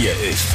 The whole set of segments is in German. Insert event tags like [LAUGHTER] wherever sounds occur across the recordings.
Hier ist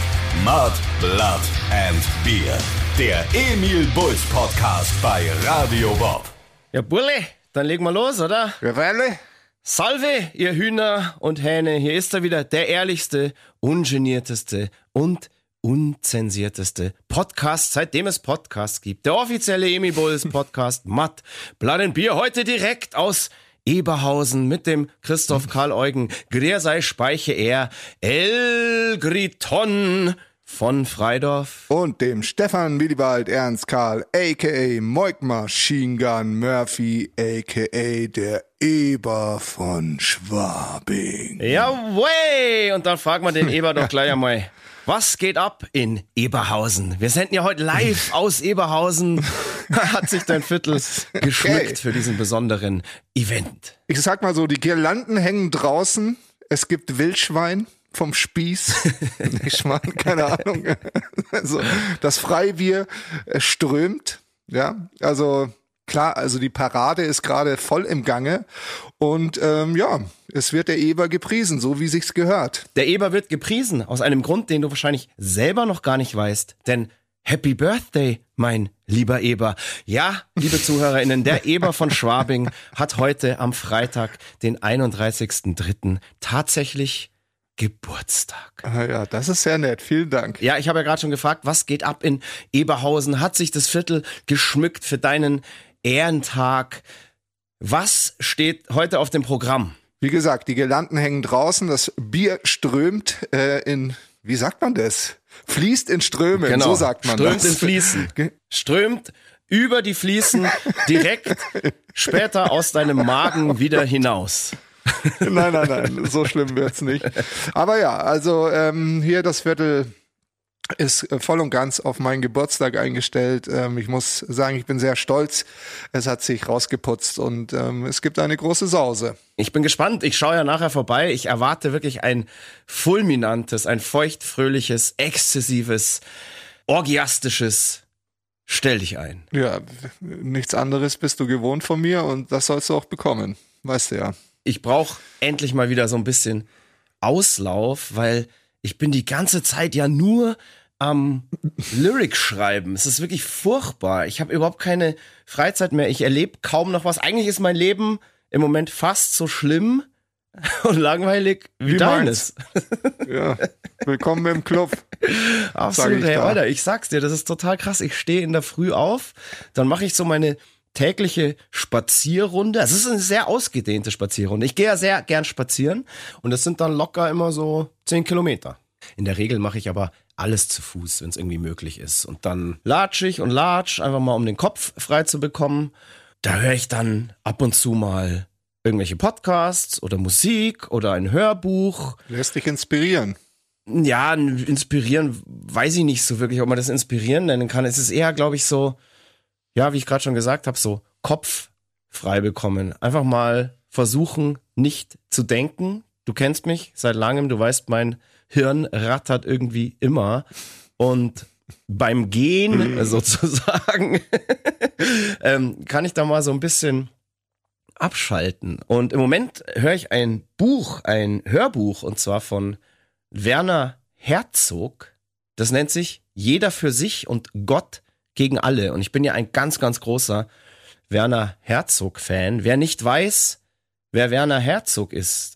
Mud, Blood and Beer. Der Emil Bulls Podcast bei Radio Bob. Ja, Bulle, dann legen wir los, oder? Ja, Weile? Salve, ihr Hühner und Hähne. Hier ist er wieder, der ehrlichste, ungenierteste und unzensierteste Podcast, seitdem es Podcasts gibt. Der offizielle Emil Bulls Podcast, Matt, Blood and Beer, heute direkt aus Eberhausen mit dem Christoph Karl Eugen, Griersei Speiche er, El Griton von Freidorf. Und dem Stefan Willibald Ernst Karl, a.k.a. Moik Machine Gun Murphy, a.k.a. der Eber von Schwabing. Ja, way! Und dann fragen wir den Eber doch gleich einmal. [LAUGHS] Was geht ab in Eberhausen? Wir senden ja heute live [LAUGHS] aus Eberhausen. [LAUGHS] Hat sich dein Viertel [LAUGHS] geschmückt Okay. für diesen besonderen Event. Ich sag mal so, die Girlanden hängen draußen. Es gibt Wildschwein vom Spieß. ich meine, keine Ahnung. Also, das Freibier äh, strömt. Ja, also klar, also die Parade ist gerade voll im Gange. Und ähm, ja, es wird der Eber gepriesen, so wie sich's gehört. Der Eber wird gepriesen aus einem Grund, den du wahrscheinlich selber noch gar nicht weißt. Denn Happy Birthday, mein lieber Eber. Ja, liebe ZuhörerInnen, der Eber von Schwabing hat heute am Freitag, den 31.03. tatsächlich Geburtstag. Ah ja, das ist sehr nett. Vielen Dank. Ja, ich habe ja gerade schon gefragt, was geht ab in Eberhausen? Hat sich das Viertel geschmückt für deinen Ehrentag? Was steht heute auf dem Programm? Wie gesagt, die Girlanden hängen draußen, das Bier strömt äh, in, wie sagt man das? Fließt in Strömen, so sagt man Genau. Strömt das. in Fließen. Strömt über die Fliesen direkt später aus deinem Magen wieder hinaus. nein, nein, nein, so schlimm wird's nicht. Aber ja, also ähm, hier das Viertel ist äh, voll und ganz auf meinen Geburtstag eingestellt. Ähm, ich muss sagen, ich bin sehr stolz. Es hat sich rausgeputzt und ähm, es gibt eine große Sause. Ich bin gespannt. Ich schaue ja nachher vorbei. Ich erwarte wirklich ein fulminantes, ein feuchtfröhliches, exzessives, orgiastisches Stell dich ein. Ja, nichts anderes bist du gewohnt von mir und das sollst du auch bekommen. Weißt du ja. ich brauche endlich mal wieder so ein bisschen Auslauf, weil ich bin die ganze Zeit ja nur am Lyric schreiben. Es ist wirklich furchtbar. Ich habe überhaupt keine Freizeit mehr. Ich erlebe kaum noch was. Eigentlich ist mein Leben im Moment fast so schlimm [LAUGHS] und langweilig wie, Wie deines. [LAUGHS] Ja, willkommen im Club. [LAUGHS] Absolut, ich hey. Alter, ich sag's dir, das ist total krass. Ich stehe in der Früh auf, dann mache ich so meine tägliche Spazierrunde. Es ist eine sehr ausgedehnte Spazierrunde. Ich gehe ja sehr gern spazieren und das sind dann locker immer so zehn Kilometer. In der Regel mache ich aber alles zu Fuß, wenn es irgendwie möglich ist. Und dann latsch ich und latsch, einfach mal um den Kopf frei zu bekommen. Da höre ich dann ab und zu mal irgendwelche Podcasts oder Musik oder ein Hörbuch. Lässt dich inspirieren. Ja, inspirieren weiß ich nicht so wirklich, ob man das inspirieren nennen kann. Es ist eher, glaube ich, so, ja, wie ich gerade schon gesagt habe, so Kopf frei bekommen. Einfach mal versuchen, nicht zu denken. Du kennst mich seit langem, du weißt, mein Hirn rattert irgendwie immer. Und beim Gehen [LAUGHS] sozusagen [LAUGHS] ähm, kann ich da mal so ein bisschen abschalten. Und im Moment höre ich ein Buch, ein Hörbuch, und zwar von Werner Herzog. Das nennt sich Jeder für sich und Gott gegen alle. Und ich bin ja ein ganz, ganz großer Werner Herzog-Fan. Wer nicht weiß, wer Werner Herzog ist,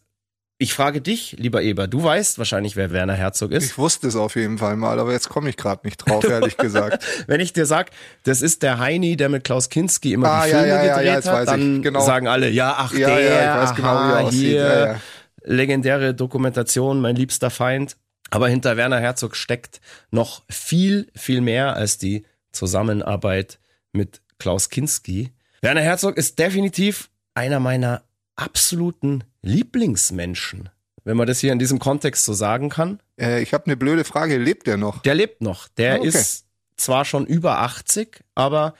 ich frage dich, lieber Eber, du weißt wahrscheinlich, wer Werner Herzog ist. Ich wusste es auf jeden Fall mal, aber jetzt komme ich gerade nicht drauf, [LAUGHS] ehrlich gesagt. Wenn ich dir sag, das ist der Heini, der mit Klaus Kinski immer Ah, die Filme ja, ja, gedreht ja, jetzt hat, weiß ich, dann genau. sagen alle, ja, ach Ja, der, ja, ich weiß genau, wie er aha, aussieht, hier, legendäre Dokumentation, mein liebster Feind. Aber hinter Werner Herzog steckt noch viel, viel mehr als die Zusammenarbeit mit Klaus Kinski. Werner Herzog ist definitiv einer meiner absoluten Lieblingsmenschen, wenn man das hier in diesem Kontext so sagen kann. Äh, ich habe eine blöde Frage. Lebt der noch? Der lebt noch. Der Ah, okay. ist zwar schon über 80, aber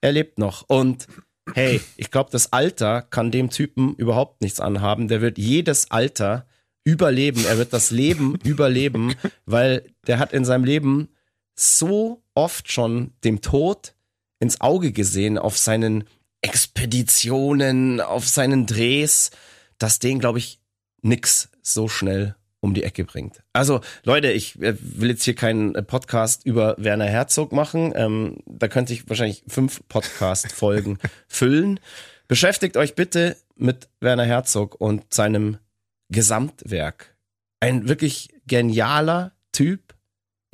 er lebt noch. Und hey, ich glaube, das Alter kann dem Typen überhaupt nichts anhaben. Der wird jedes Alter überleben. Er wird das Leben [LAUGHS] überleben, weil der hat in seinem Leben so oft schon dem Tod ins Auge gesehen auf seinen Expeditionen, auf seinen Drehs, dass den, glaube ich, nix so schnell um die Ecke bringt. Also Leute, ich äh, will jetzt hier keinen äh, Podcast über Werner Herzog machen. Ähm, da könnte ich wahrscheinlich fünf Podcast-Folgen [LAUGHS] füllen. Beschäftigt euch bitte mit Werner Herzog und seinem Gesamtwerk. Ein wirklich genialer Typ.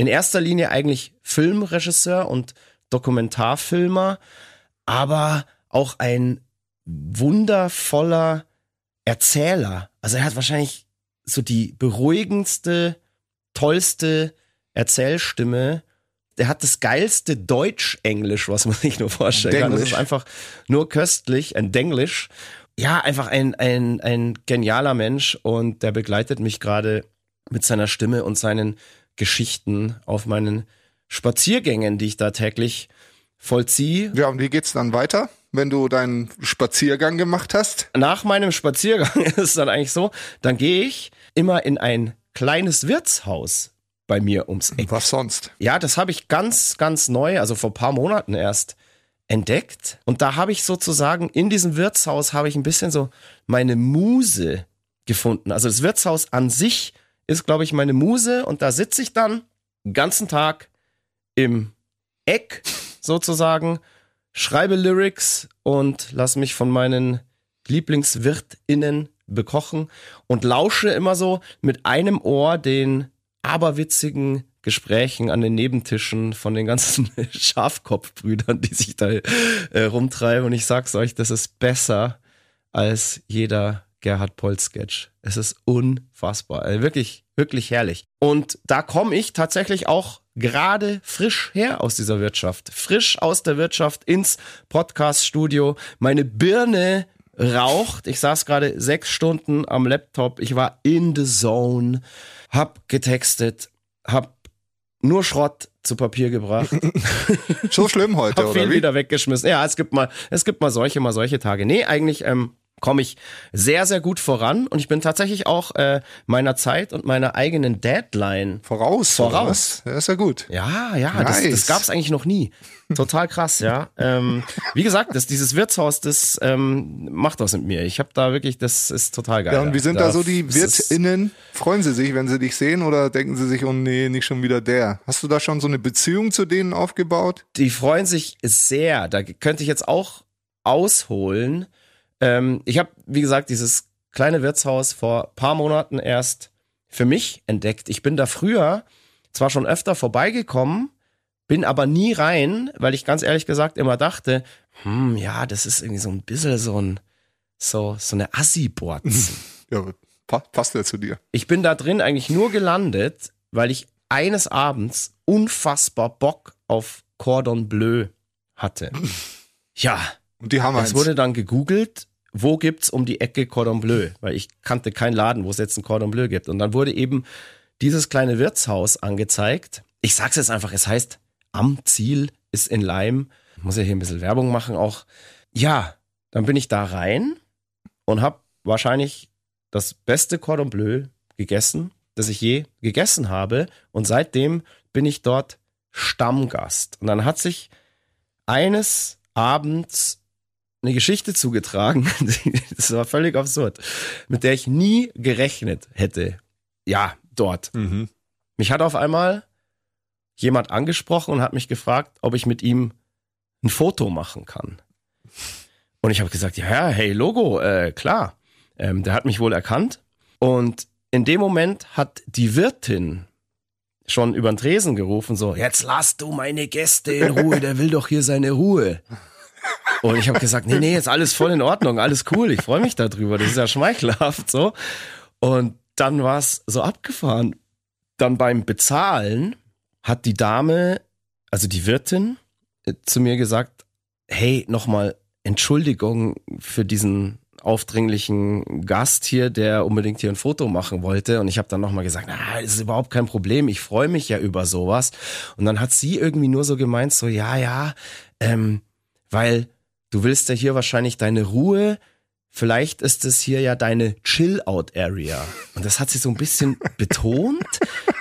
In erster Linie eigentlich Filmregisseur und Dokumentarfilmer, aber auch ein wundervoller Erzähler. Also er hat wahrscheinlich so die beruhigendste, tollste Erzählstimme. Der hat das geilste Deutsch-Englisch, was man [LAUGHS] sich nur vorstellen kann. Das ist einfach nur köstlich, ein Denglisch. Ja, einfach ein, ein, ein genialer Mensch und der begleitet mich gerade mit seiner Stimme und seinen Geschichten auf meinen Spaziergängen, die ich da täglich vollziehe. Ja, und wie geht's dann weiter? wenn du deinen Spaziergang gemacht hast? Nach meinem Spaziergang [LAUGHS] ist es dann eigentlich so, dann gehe ich immer in ein kleines Wirtshaus bei mir ums Eck. Was sonst? Ja, das habe ich ganz, ganz neu, also vor paar Monaten erst entdeckt. Und da habe ich sozusagen in diesem Wirtshaus habe ich ein bisschen so meine Muse gefunden. Also das Wirtshaus an sich ist, glaube ich, meine Muse und da sitze ich dann den ganzen Tag im Eck sozusagen, schreibe Lyrics und lass mich von meinen LieblingswirtInnen bekochen und lausche immer so mit einem Ohr den aberwitzigen Gesprächen an den Nebentischen von den ganzen [LAUGHS] Schafkopfbrüdern, die sich da äh, rumtreiben. Und ich sag's euch, das ist besser als jeder Gerhard Poll Sketch. Es ist unfassbar. Also wirklich, wirklich herrlich. Und da komme ich tatsächlich auch gerade frisch her aus dieser Wirtschaft. Frisch aus der Wirtschaft ins Podcast-Studio. Meine Birne raucht. Ich saß gerade sechs Stunden am Laptop. Ich war in the zone, hab getextet, hab nur Schrott zu Papier gebracht. [LAUGHS] so schlimm heute, hab oder viel wie? wieder weggeschmissen. Ja, es gibt mal, es gibt mal solche, mal solche Tage. Nee, eigentlich ähm, komme ich sehr, sehr gut voran und ich bin tatsächlich auch äh, meiner Zeit und meiner eigenen Deadline voraus. Voraus. Ja, ist ja gut. Ja, ja, Nice. das, das gab es eigentlich noch nie. Total krass, ja. Ähm, wie gesagt, das, dieses Wirtshaus, das ähm, macht was mit mir. Ich habe da wirklich, das ist total geil. Ja, und wie sind da, so die das WirtInnen? Freuen sie sich, wenn sie dich sehen oder denken sie sich, oh nee, nicht schon wieder der? Hast du da schon so eine Beziehung zu denen aufgebaut? Die freuen sich sehr. Da könnte ich jetzt auch ausholen. Ähm, ich habe, wie gesagt, dieses kleine Wirtshaus vor paar Monaten erst für mich entdeckt. Ich bin da früher zwar schon öfter vorbeigekommen, bin aber nie rein, weil ich ganz ehrlich gesagt immer dachte, hm, ja, das ist irgendwie so ein bisschen so ein, so, so eine Assi-Bords. [LAUGHS] Ja, pa passt ja zu dir. Ich bin da drin eigentlich nur gelandet, weil ich eines Abends unfassbar Bock auf Cordon Bleu hatte. [LAUGHS] Ja, Und die haben es eins. wurde dann gegoogelt, wo gibt's um die Ecke Cordon Bleu, weil ich kannte keinen Laden, wo es jetzt ein Cordon Bleu gibt. Und dann wurde eben dieses kleine Wirtshaus angezeigt. Ich sag's jetzt einfach, es heißt Am Ziel ist in Leim. Ich muss ja hier ein bisschen Werbung machen auch. Ja, dann bin ich da rein und habe wahrscheinlich das beste Cordon Bleu gegessen, das ich je gegessen habe. Und seitdem bin ich dort Stammgast. Und dann hat sich eines Abends eine Geschichte zugetragen, [LAUGHS] das war völlig absurd, mit der ich nie gerechnet hätte. Ja, dort. Mhm. Mich hat auf einmal jemand angesprochen und hat mich gefragt, ob ich mit ihm ein Foto machen kann. Und ich habe gesagt, ja, hey, Logo, äh, klar. Ähm, der hat mich wohl erkannt. Und in dem Moment hat die Wirtin schon über den Tresen gerufen, so, jetzt lass du meine Gäste in Ruhe, der will doch hier seine Ruhe. Und ich habe gesagt, nee, nee, ist alles voll in Ordnung, alles cool, ich freue mich darüber, das ist ja schmeichelhaft so. Und dann war es so abgefahren. Dann beim Bezahlen hat die Dame, also die Wirtin, äh, zu mir gesagt, hey, nochmal Entschuldigung für diesen aufdringlichen Gast hier, der unbedingt hier ein Foto machen wollte. Und ich habe dann nochmal gesagt, na, das ist überhaupt kein Problem, ich freue mich ja über sowas. Und dann hat sie irgendwie nur so gemeint, so, ja, ja, ähm, weil du willst ja hier wahrscheinlich deine Ruhe, vielleicht ist es hier ja deine Chill-Out-Area. Und das hat sie so ein bisschen [LAUGHS] betont.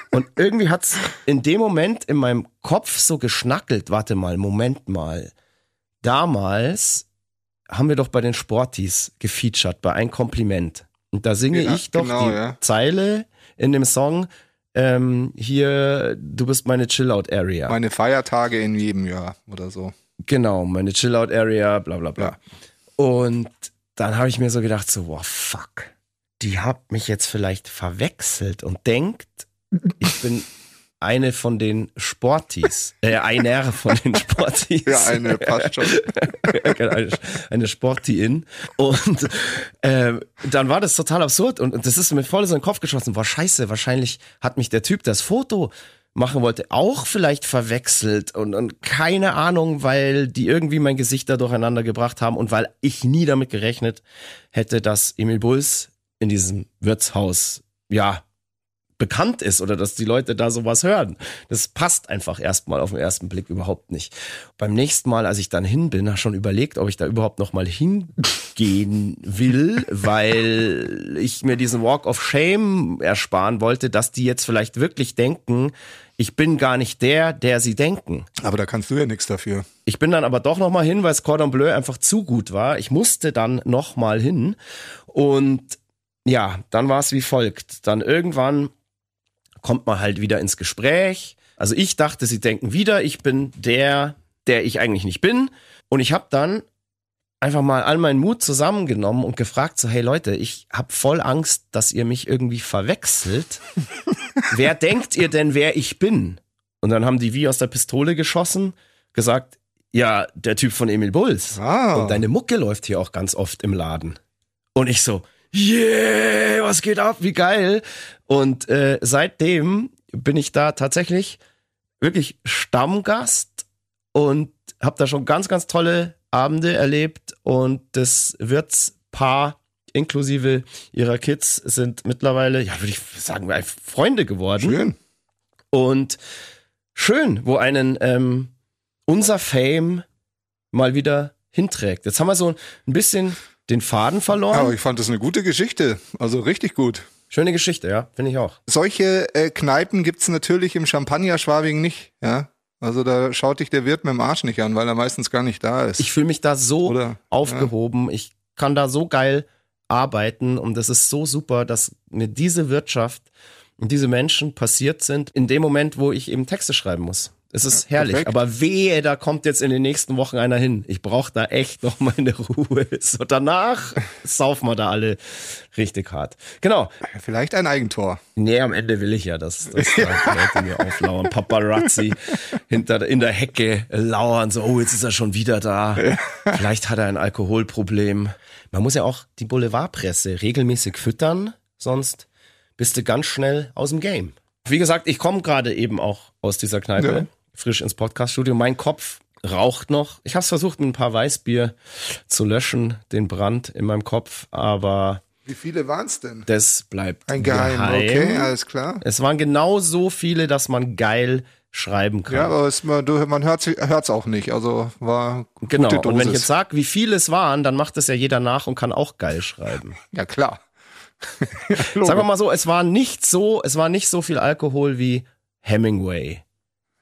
Und irgendwie hat's in dem Moment in meinem Kopf so geschnackelt. Warte mal, Moment mal. Damals haben wir doch bei den Sportis gefeatured, bei ein Kompliment. Und da singe Ja, ich doch genau, die ja. Zeile, in dem Song, ähm, hier, du bist meine Chill-Out-Area. Meine Feiertage in jedem Jahr oder so. Genau, meine Chill-Out-Area, bla bla bla. Ja. Und dann habe ich mir so gedacht, so, wow, fuck, die hat mich jetzt vielleicht verwechselt und denkt, ich bin eine von den Sportis, [LAUGHS] äh, einer von den Sportis. Ja, eine passt schon. [LAUGHS] eine, eine Sporti-In. Und äh, dann war das total absurd und, und das ist mir voll so in den Kopf geschossen. War scheiße, wahrscheinlich hat mich der Typ, das Foto machen wollte, auch vielleicht verwechselt und, und keine Ahnung, weil die irgendwie mein Gesicht da durcheinander gebracht haben und weil ich nie damit gerechnet hätte, dass Emil Bulls in diesem Wirtshaus, ja, bekannt ist oder dass die Leute da sowas hören. Das passt einfach erstmal auf den ersten Blick überhaupt nicht. Beim nächsten Mal, als ich dann hin bin, habe schon überlegt, ob ich da überhaupt noch mal hingehen will, [LAUGHS] weil ich mir diesen Walk of Shame ersparen wollte, dass die jetzt vielleicht wirklich denken, ich bin gar nicht der, der sie denken. Aber da kannst du ja nichts dafür. Ich bin dann aber doch noch mal hin, weil das Cordon Bleu einfach zu gut war. Ich musste dann noch mal hin und ja, dann war es wie folgt. Dann irgendwann kommt man halt wieder ins Gespräch. Also ich dachte, sie denken wieder, ich bin der, der ich eigentlich nicht bin. Und ich habe dann einfach mal all meinen Mut zusammengenommen und gefragt so, hey Leute, ich habe voll Angst, dass ihr mich irgendwie verwechselt. [LAUGHS] wer denkt ihr denn, wer ich bin? Und dann haben die wie aus der Pistole geschossen, gesagt, ja, der Typ von Emil Bulls. Ah. Und deine Mucke läuft hier auch ganz oft im Laden. Und ich so, yeah, was geht ab, wie geil. Und äh, seitdem bin ich da tatsächlich wirklich Stammgast und habe da schon ganz, ganz tolle Abende erlebt. Und das Wirtspaar inklusive ihrer Kids sind mittlerweile, ja, würde ich sagen, Freunde geworden. Schön. Und schön, wo einen ähm, unser Fame mal wieder hinträgt. Jetzt haben wir so ein bisschen den Faden verloren. Aber ich fand das eine gute Geschichte. Also richtig gut. Schöne Geschichte, ja, finde ich auch. Solche äh, Kneipen gibt's natürlich im Champagner-Schwabing nicht, ja. Also da schaut dich der Wirt mit dem Arsch nicht an, weil er meistens gar nicht da ist. Ich fühle mich da so Oder- aufgehoben. Ich kann da so geil arbeiten und das ist so super, dass mir diese Wirtschaft und diese Menschen passiert sind in dem Moment, wo ich eben Texte schreiben muss. Es ist herrlich, perfekt. aber wehe, da kommt jetzt in den nächsten Wochen einer hin. Ich brauche da echt noch meine [LAUGHS] Ruhe. So danach saufen wir da alle richtig hart. Genau. Vielleicht ein Eigentor. Nee, am Ende will ich ja, dass, dass da Leute mir auflauern. Paparazzi hinter, in der Hecke lauern, so, oh, jetzt ist er schon wieder da. Vielleicht hat er ein Alkoholproblem. Man muss ja auch die Boulevardpresse regelmäßig füttern, sonst bist du ganz schnell aus dem Game. Wie gesagt, ich komme gerade eben auch aus dieser Kneipe, Ja. Frisch ins Podcaststudio. Mein Kopf raucht noch. Ich habe es versucht, mit ein paar Weißbier zu löschen, den Brand in meinem Kopf, aber Wie viele waren's denn? das bleibt Ein Geheim, okay, alles klar. es waren genau so viele, dass man geil schreiben kann. Ja, aber es, man, man hört's, hört's auch nicht. Also war genau. gute Und wenn ich Dosis. jetzt sage, wie viele es waren, dann macht es ja jeder nach und kann auch geil schreiben. [LAUGHS] Ja, klar. Sagen wir mal so, es war nicht so, es war nicht so viel Alkohol wie Hemingway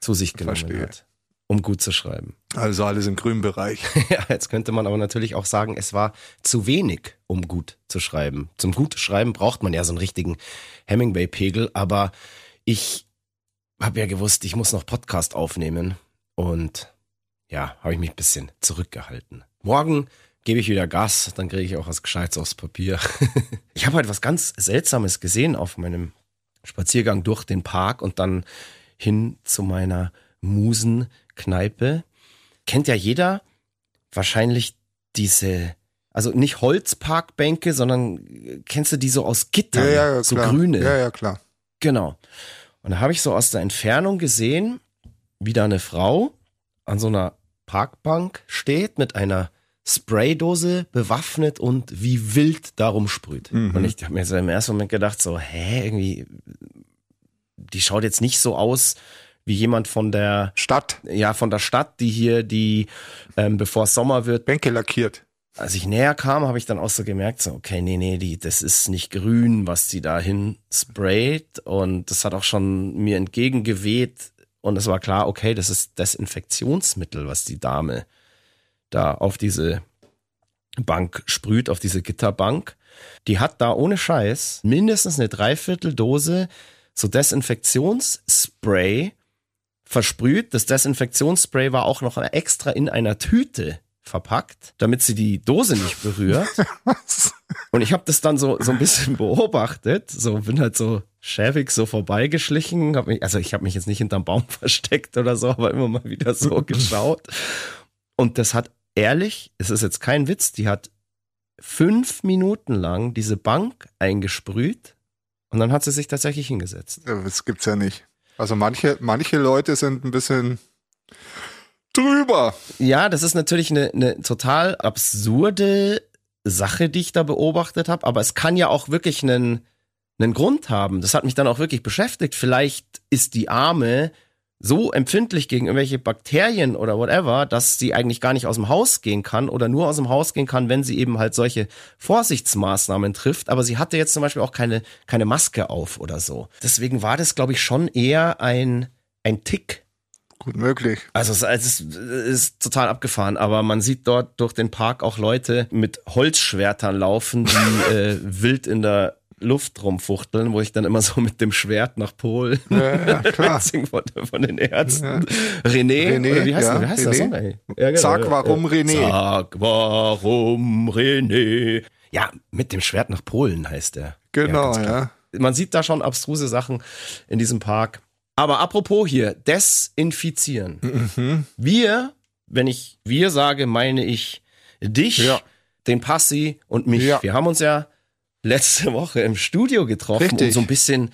zu sich genommen Verstehe. hat, um gut zu schreiben. Also alles im grünen Bereich. [LAUGHS] Ja, jetzt könnte man aber natürlich auch sagen, es war zu wenig, um gut zu schreiben. Zum gut Schreiben braucht man ja so einen richtigen Hemingway-Pegel, aber ich habe ja gewusst, ich muss noch Podcast aufnehmen und ja, habe ich mich ein bisschen zurückgehalten. Morgen gebe ich wieder Gas, dann kriege ich auch was Gescheites aufs Papier. [LAUGHS] ich habe heute was ganz Seltsames gesehen auf meinem Spaziergang durch den Park und dann hin zu meiner Musenkneipe. Kennt ja jeder wahrscheinlich diese, also nicht Holzparkbänke, sondern äh, kennst du die so aus Gittern, Ja, ja, ja, so klar. grüne. Ja, ja, klar. Genau. Und da habe ich so aus der Entfernung gesehen, wie da eine Frau an so einer Parkbank steht mit einer Spraydose bewaffnet und wie wild darum sprüht. Mhm. Und ich habe mir so im ersten Moment gedacht, so, hä, irgendwie, die schaut jetzt nicht so aus wie jemand von der, Stadt, ja, von der Stadt, die hier, die, ähm, bevor es Sommer wird, Bänke lackiert. als ich näher kam, habe ich dann auch so gemerkt, so, okay, nee, nee, die, das ist nicht grün, was die da hin sprayt. Und das hat auch schon mir entgegengeweht. Und es war klar, okay, das ist Desinfektionsmittel, was die Dame da auf diese Bank sprüht, auf diese Gitterbank. Die hat da ohne Scheiß mindestens eine Dreivierteldose so Desinfektionsspray versprüht. Das Desinfektionsspray war auch noch extra in einer Tüte verpackt, damit sie die Dose nicht berührt. [LAUGHS] Und ich habe das dann so so ein bisschen beobachtet, so bin halt so schäbig so vorbeigeschlichen, hab mich, also ich habe mich jetzt nicht hinterm Baum [LAUGHS] versteckt oder so, aber immer mal wieder so [LAUGHS] geschaut. Und das hat ehrlich, es ist jetzt kein Witz, die hat fünf Minuten lang diese Bank eingesprüht und dann hat sie sich tatsächlich hingesetzt. Das gibt's ja nicht. Also manche, manche Leute sind ein bisschen drüber. Ja, das ist natürlich eine, eine total absurde Sache, die ich da beobachtet habe, aber es kann ja auch wirklich einen, einen Grund haben. Das hat mich dann auch wirklich beschäftigt. Vielleicht ist die Arme so empfindlich gegen irgendwelche Bakterien oder whatever, dass sie eigentlich gar nicht aus dem Haus gehen kann oder nur aus dem Haus gehen kann, wenn sie eben halt solche Vorsichtsmaßnahmen trifft. Aber sie hatte jetzt zum Beispiel auch keine, keine Maske auf oder so. Deswegen war das, glaube ich, schon eher ein, ein Tick. Gut möglich. Also es, es ist, es ist total abgefahren, aber man sieht dort durch den Park auch Leute mit Holzschwertern laufen, die [LAUGHS] äh, wild in der Luft rumfuchteln, wo ich dann immer so mit dem Schwert nach Polen Ja, ja, [LAUGHS] klar. von, von den Ärzten. René, René, oder wie heißt, ja, der, wie heißt der René. Song? Ey? Ja, genau, Sag, ja, warum ja. René? Sag, warum René? Ja, mit dem Schwert nach Polen heißt der. Genau, ja. Man sieht da schon abstruse Sachen in diesem Park. Aber apropos hier, desinfizieren. Mhm. Wir, wenn ich wir sage, meine ich dich, Ja. den Passi und mich. Ja. Wir haben uns ja letzte [LAUGHS] Woche im Studio getroffen, um Richtig. so ein bisschen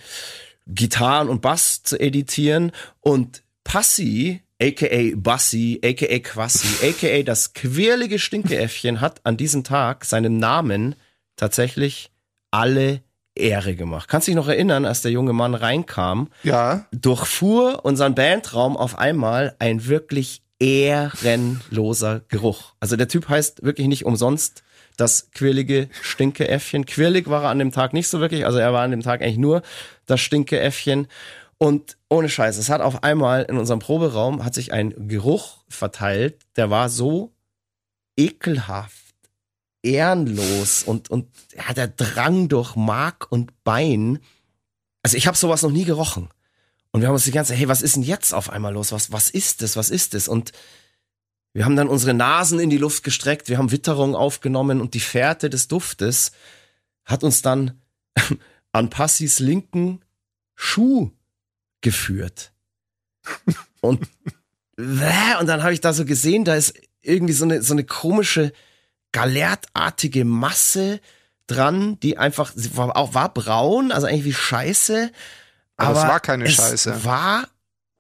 Gitarren und Bass zu editieren. Und Passi, aka Bassi, aka Quassi, [LAUGHS] aka das quirlige Stinkeäffchen, hat an diesem Tag seinem Namen tatsächlich alle Ehre gemacht. Kannst dich noch erinnern, als der junge Mann reinkam? Ja, durchfuhr unseren Bandraum auf einmal ein wirklich ehrenloser Geruch. Also der Typ heißt wirklich nicht umsonst das quirlige Stinkeäffchen. Quirlig war er an dem Tag nicht so wirklich, also er war an dem Tag eigentlich nur das Stinkeäffchen. Und ohne Scheiß, es hat auf einmal in unserem Proberaum hat sich ein Geruch verteilt, der war so ekelhaft, ehrenlos und, und ja, der drang durch Mark und Bein. Also ich habe sowas noch nie gerochen. Und wir haben uns die ganze Zeit, hey, was ist denn jetzt auf einmal los? Was, was ist das? Was ist das? Und wir haben dann unsere Nasen in die Luft gestreckt, wir haben Witterung aufgenommen und die Fährte des Duftes hat uns dann [LAUGHS] an Passis linken Schuh geführt. Und, [LAUGHS] und dann habe ich da so gesehen, da ist irgendwie so eine, so eine komische galertartige Masse dran, die einfach, war auch war braun, also eigentlich wie Scheiße. Aber es war keine es Scheiße. War,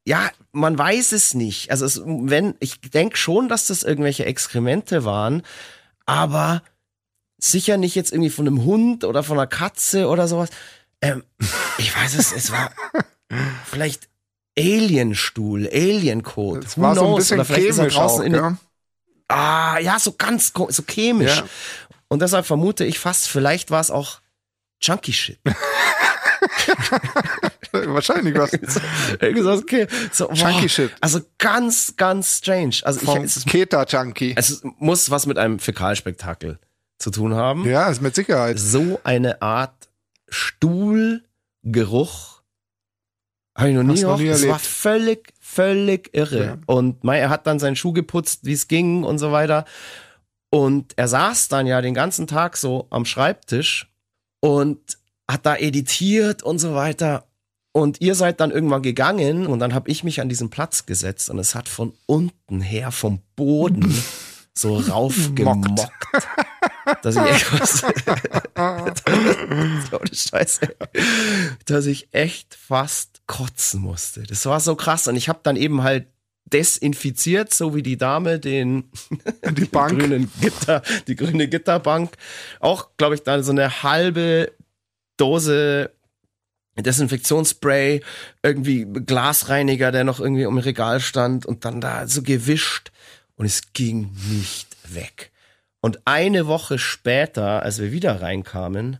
ja, man weiß es nicht. Also es, wenn, ich denke schon, dass das irgendwelche Exkremente waren, aber sicher nicht jetzt irgendwie von einem Hund oder von einer Katze oder sowas. Ähm, ich weiß es, es war [LAUGHS] vielleicht Alienstuhl, Alienkot. es war so ein bisschen Oder vielleicht ist er chemisch auch, draußen in den- ja. Ah, ja, so ganz so chemisch. Ja. Und deshalb vermute ich fast, vielleicht war es auch Junkie Shit. [LAUGHS] Wahrscheinlich was Irgendwie [LAUGHS] so, okay. so, Junkie Shit. Also ganz, ganz strange. Also ich, vom es, Keta-Junkie. es muss was mit einem Fäkalspektakel zu tun haben. Ja, ist mit Sicherheit. So eine Art Stuhlgeruch habe ich noch nie Hast noch nie Es war völlig, völlig irre. Ja. Und Mai, er hat dann seinen Schuh geputzt, wie es ging und so weiter. Und er saß dann ja den ganzen Tag so am Schreibtisch und hat da editiert und so weiter. Und ihr seid dann irgendwann gegangen und dann habe ich mich an diesen Platz gesetzt und es hat von unten her vom Boden [LAUGHS] so raufgemockt, dass ich echt was, [LAUGHS] Scheiße, dass ich echt fast kotzen musste. Das war so krass und ich habe dann eben halt desinfiziert, so wie die Dame den Die [LAUGHS] Bank. grünen Gitter, die grüne Gitterbank. Auch, glaube ich, da so eine halbe Dose Desinfektionsspray, irgendwie Glasreiniger, der noch irgendwie im Regal stand und dann da so gewischt und es ging nicht weg. Und eine Woche später, als wir wieder reinkamen,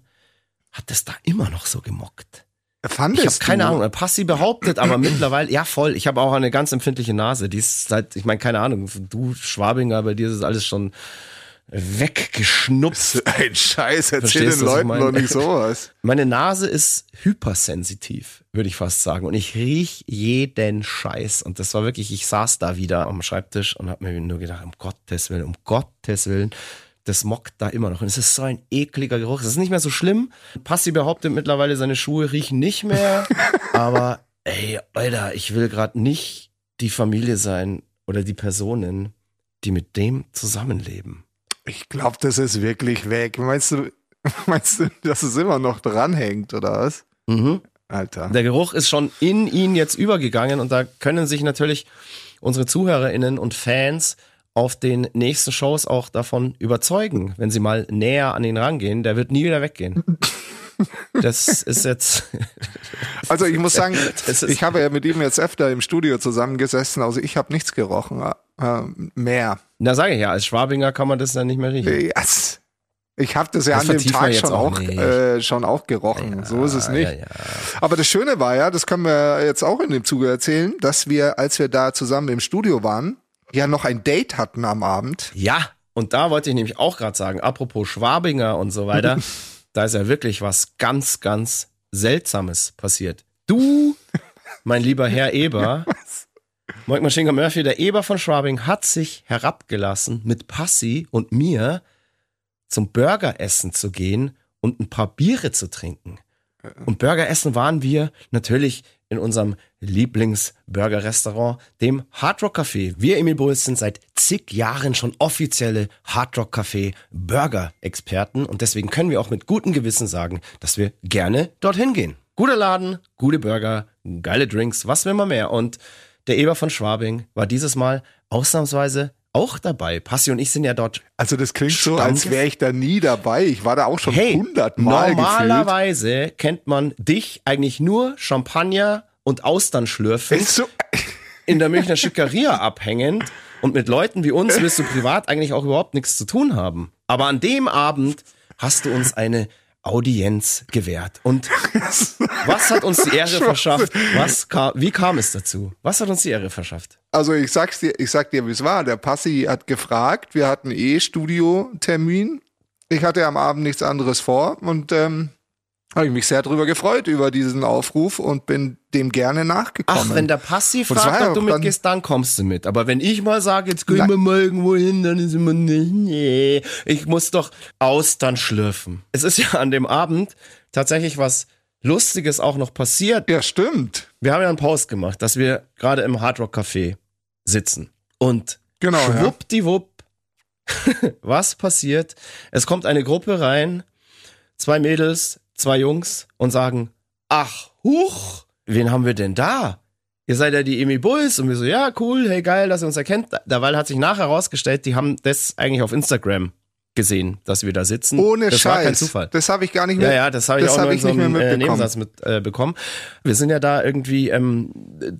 hat es da immer noch so gemockt. Fandest Ich habe keine du? Ahnung, Passi behauptet, aber [CLEARS THROAT] mittlerweile, ja voll, ich habe auch eine ganz empfindliche Nase. Die ist seit, ich meine, keine Ahnung, du Schwabinger, bei dir ist es alles schon weggeschnupft. Ein Scheiß, erzähl Verstehst den Leuten doch nicht sowas. [LAUGHS] Meine Nase ist hypersensitiv, würde ich fast sagen. Und ich riech jeden Scheiß. Und das war wirklich, ich saß da wieder am Schreibtisch und habe mir nur gedacht, um Gottes Willen, um Gottes Willen, das mockt da immer noch. Und es ist so ein ekliger Geruch. Es ist nicht mehr so schlimm. Passi behauptet mittlerweile, seine Schuhe riechen nicht mehr. [LAUGHS] aber ey, Alter, ich will gerade nicht die Familie sein oder die Personen, die mit dem zusammenleben. Ich glaube, das ist wirklich weg. Meinst du, [LAUGHS] meinst du, dass es immer noch dranhängt, oder was? Mhm. Alter. Der Geruch ist schon in ihn jetzt übergegangen und da können sich natürlich unsere ZuhörerInnen und Fans auf den nächsten Shows auch davon überzeugen, wenn sie mal näher an ihn rangehen. Der wird nie wieder weggehen. [LAUGHS] Das ist jetzt. [LAUGHS] Also ich muss sagen, ich habe ja mit ihm jetzt öfter im Studio zusammengesessen, also ich habe nichts gerochen. Äh, mehr. Na, sage ich ja, als Schwabinger kann man das dann nicht mehr riechen. Yes. Ich habe das ja Das an dem Tag schon auch auch, äh, schon auch gerochen. so ist es nicht. Ja, ja. Aber das Schöne war ja, das können wir jetzt auch in dem Zuge erzählen, dass wir, als wir da zusammen im Studio waren, ja noch ein Date hatten am Abend. ja, und da wollte ich nämlich auch gerade sagen, apropos Schwabinger und so weiter, [LAUGHS] da ist ja wirklich was ganz, ganz Seltsames passiert. Du, mein lieber Herr Eber, [LAUGHS] Moik Maschinka Murphy, der Eber von Schwabing, hat sich herabgelassen, mit Passi und mir zum Burgeressen zu gehen und ein paar Biere zu trinken. Und Burgeressen waren wir natürlich in unserem Lieblingsburger-Restaurant, dem Hard Rock Café. Wir Emil Bulls sind seit zig Jahren schon offizielle Hard Rock Café Burger-Experten und deswegen können wir auch mit gutem Gewissen sagen, dass wir gerne dorthin gehen. Guter Laden, gute Burger, geile Drinks, was will man mehr? Und der Eber von Schwabing war dieses Mal ausnahmsweise auch dabei. Passi und ich sind ja dort Also das klingt so, als wäre ich da nie dabei. Ich war da auch schon hey, hundertmal gefühlt. normalerweise kennt man dich eigentlich nur Champagner und Austern schlürfen, Ist so, in der Münchner [LAUGHS] Schickeria abhängend und mit Leuten wie uns willst du privat eigentlich auch überhaupt nichts zu tun haben. Aber an dem Abend hast du uns eine Audienz gewährt. Und [LAUGHS] was hat uns die Ehre [LAUGHS] verschafft? Was kam, wie kam es dazu? Was hat uns die Ehre verschafft? also ich sag's dir, ich sag dir, wie es war. Der Passi hat gefragt, wir hatten eh Studio-Termin. Ich hatte am Abend nichts anderes vor und ähm, habe ich mich sehr drüber gefreut über diesen Aufruf und bin dem gerne nachgekommen. Ach, wenn der Passi Und es war fragt, ja ob du mitgehst, dann kommst du mit. Aber wenn ich mal sage, jetzt gehen wir mal irgendwo hin, dann ist immer, nee, nee. Ich muss doch Austern schlürfen. Es ist ja an dem Abend tatsächlich was Lustiges auch noch passiert. ja, stimmt. Wir haben ja einen Post gemacht, dass wir gerade im Hard Rock Café sitzen. Und Genau, ja. schwuppdiwupp, [LAUGHS] was passiert? Es kommt eine Gruppe rein, zwei Mädels, zwei Jungs und sagen, ach, huch, wen haben wir denn da? Ihr seid ja die Emi Bulls und wir so, ja, cool, hey, geil, dass ihr uns erkennt. Dabei hat sich nachher herausgestellt, die haben das eigentlich auf Instagram gesehen, dass wir da sitzen. Ohne das Scheiß. war kein Zufall. Das habe ich gar nicht mehr. Ja, ja, das habe ich das auch hab ich so nicht mehr äh, mitbekommen. Nebensatz mit äh, bekommen. Wir sind ja da irgendwie ähm,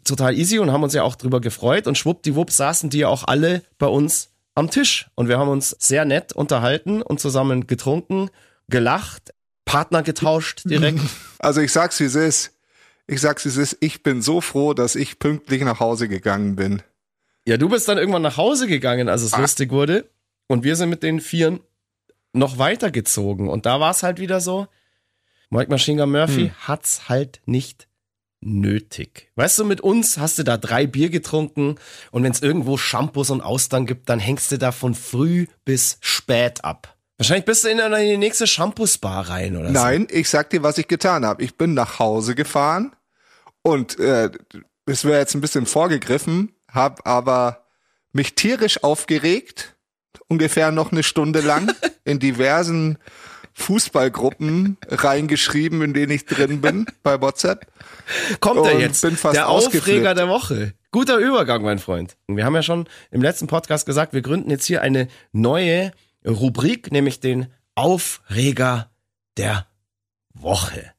total easy und haben uns ja auch drüber gefreut und schwuppdiwupp saßen die ja auch alle bei uns am Tisch und wir haben uns sehr nett unterhalten und zusammen getrunken, gelacht, Partner getauscht direkt. [LAUGHS] Also ich sag's wie es ist. Ich sag's wie es ist. Ich bin so froh, dass ich pünktlich nach Hause gegangen bin. ja, du bist dann irgendwann nach Hause gegangen, als es Ah. lustig wurde und wir sind mit den Vieren noch weitergezogen und da war es halt wieder so, Mike Machine Murphy Hm. hat's halt nicht nötig. Weißt du, mit uns hast du da drei Bier getrunken und wenn es irgendwo Shampoos und Austern gibt, dann hängst du da von früh bis spät ab. Wahrscheinlich bist du in, die nächste Shampoo-Spa rein oder Nein, ich sag dir, was ich getan habe. Ich bin nach Hause gefahren und äh, es wäre jetzt ein bisschen vorgegriffen, habe aber mich tierisch aufgeregt, ungefähr noch eine Stunde lang [LAUGHS] in diversen Fußballgruppen reingeschrieben, in denen ich drin bin bei WhatsApp. Kommt er jetzt? bin fast der. Aufreger der Woche. Guter Übergang, mein Freund. Wir haben ja schon im letzten Podcast gesagt, wir gründen jetzt hier eine neue Rubrik, nämlich den Aufreger der Woche.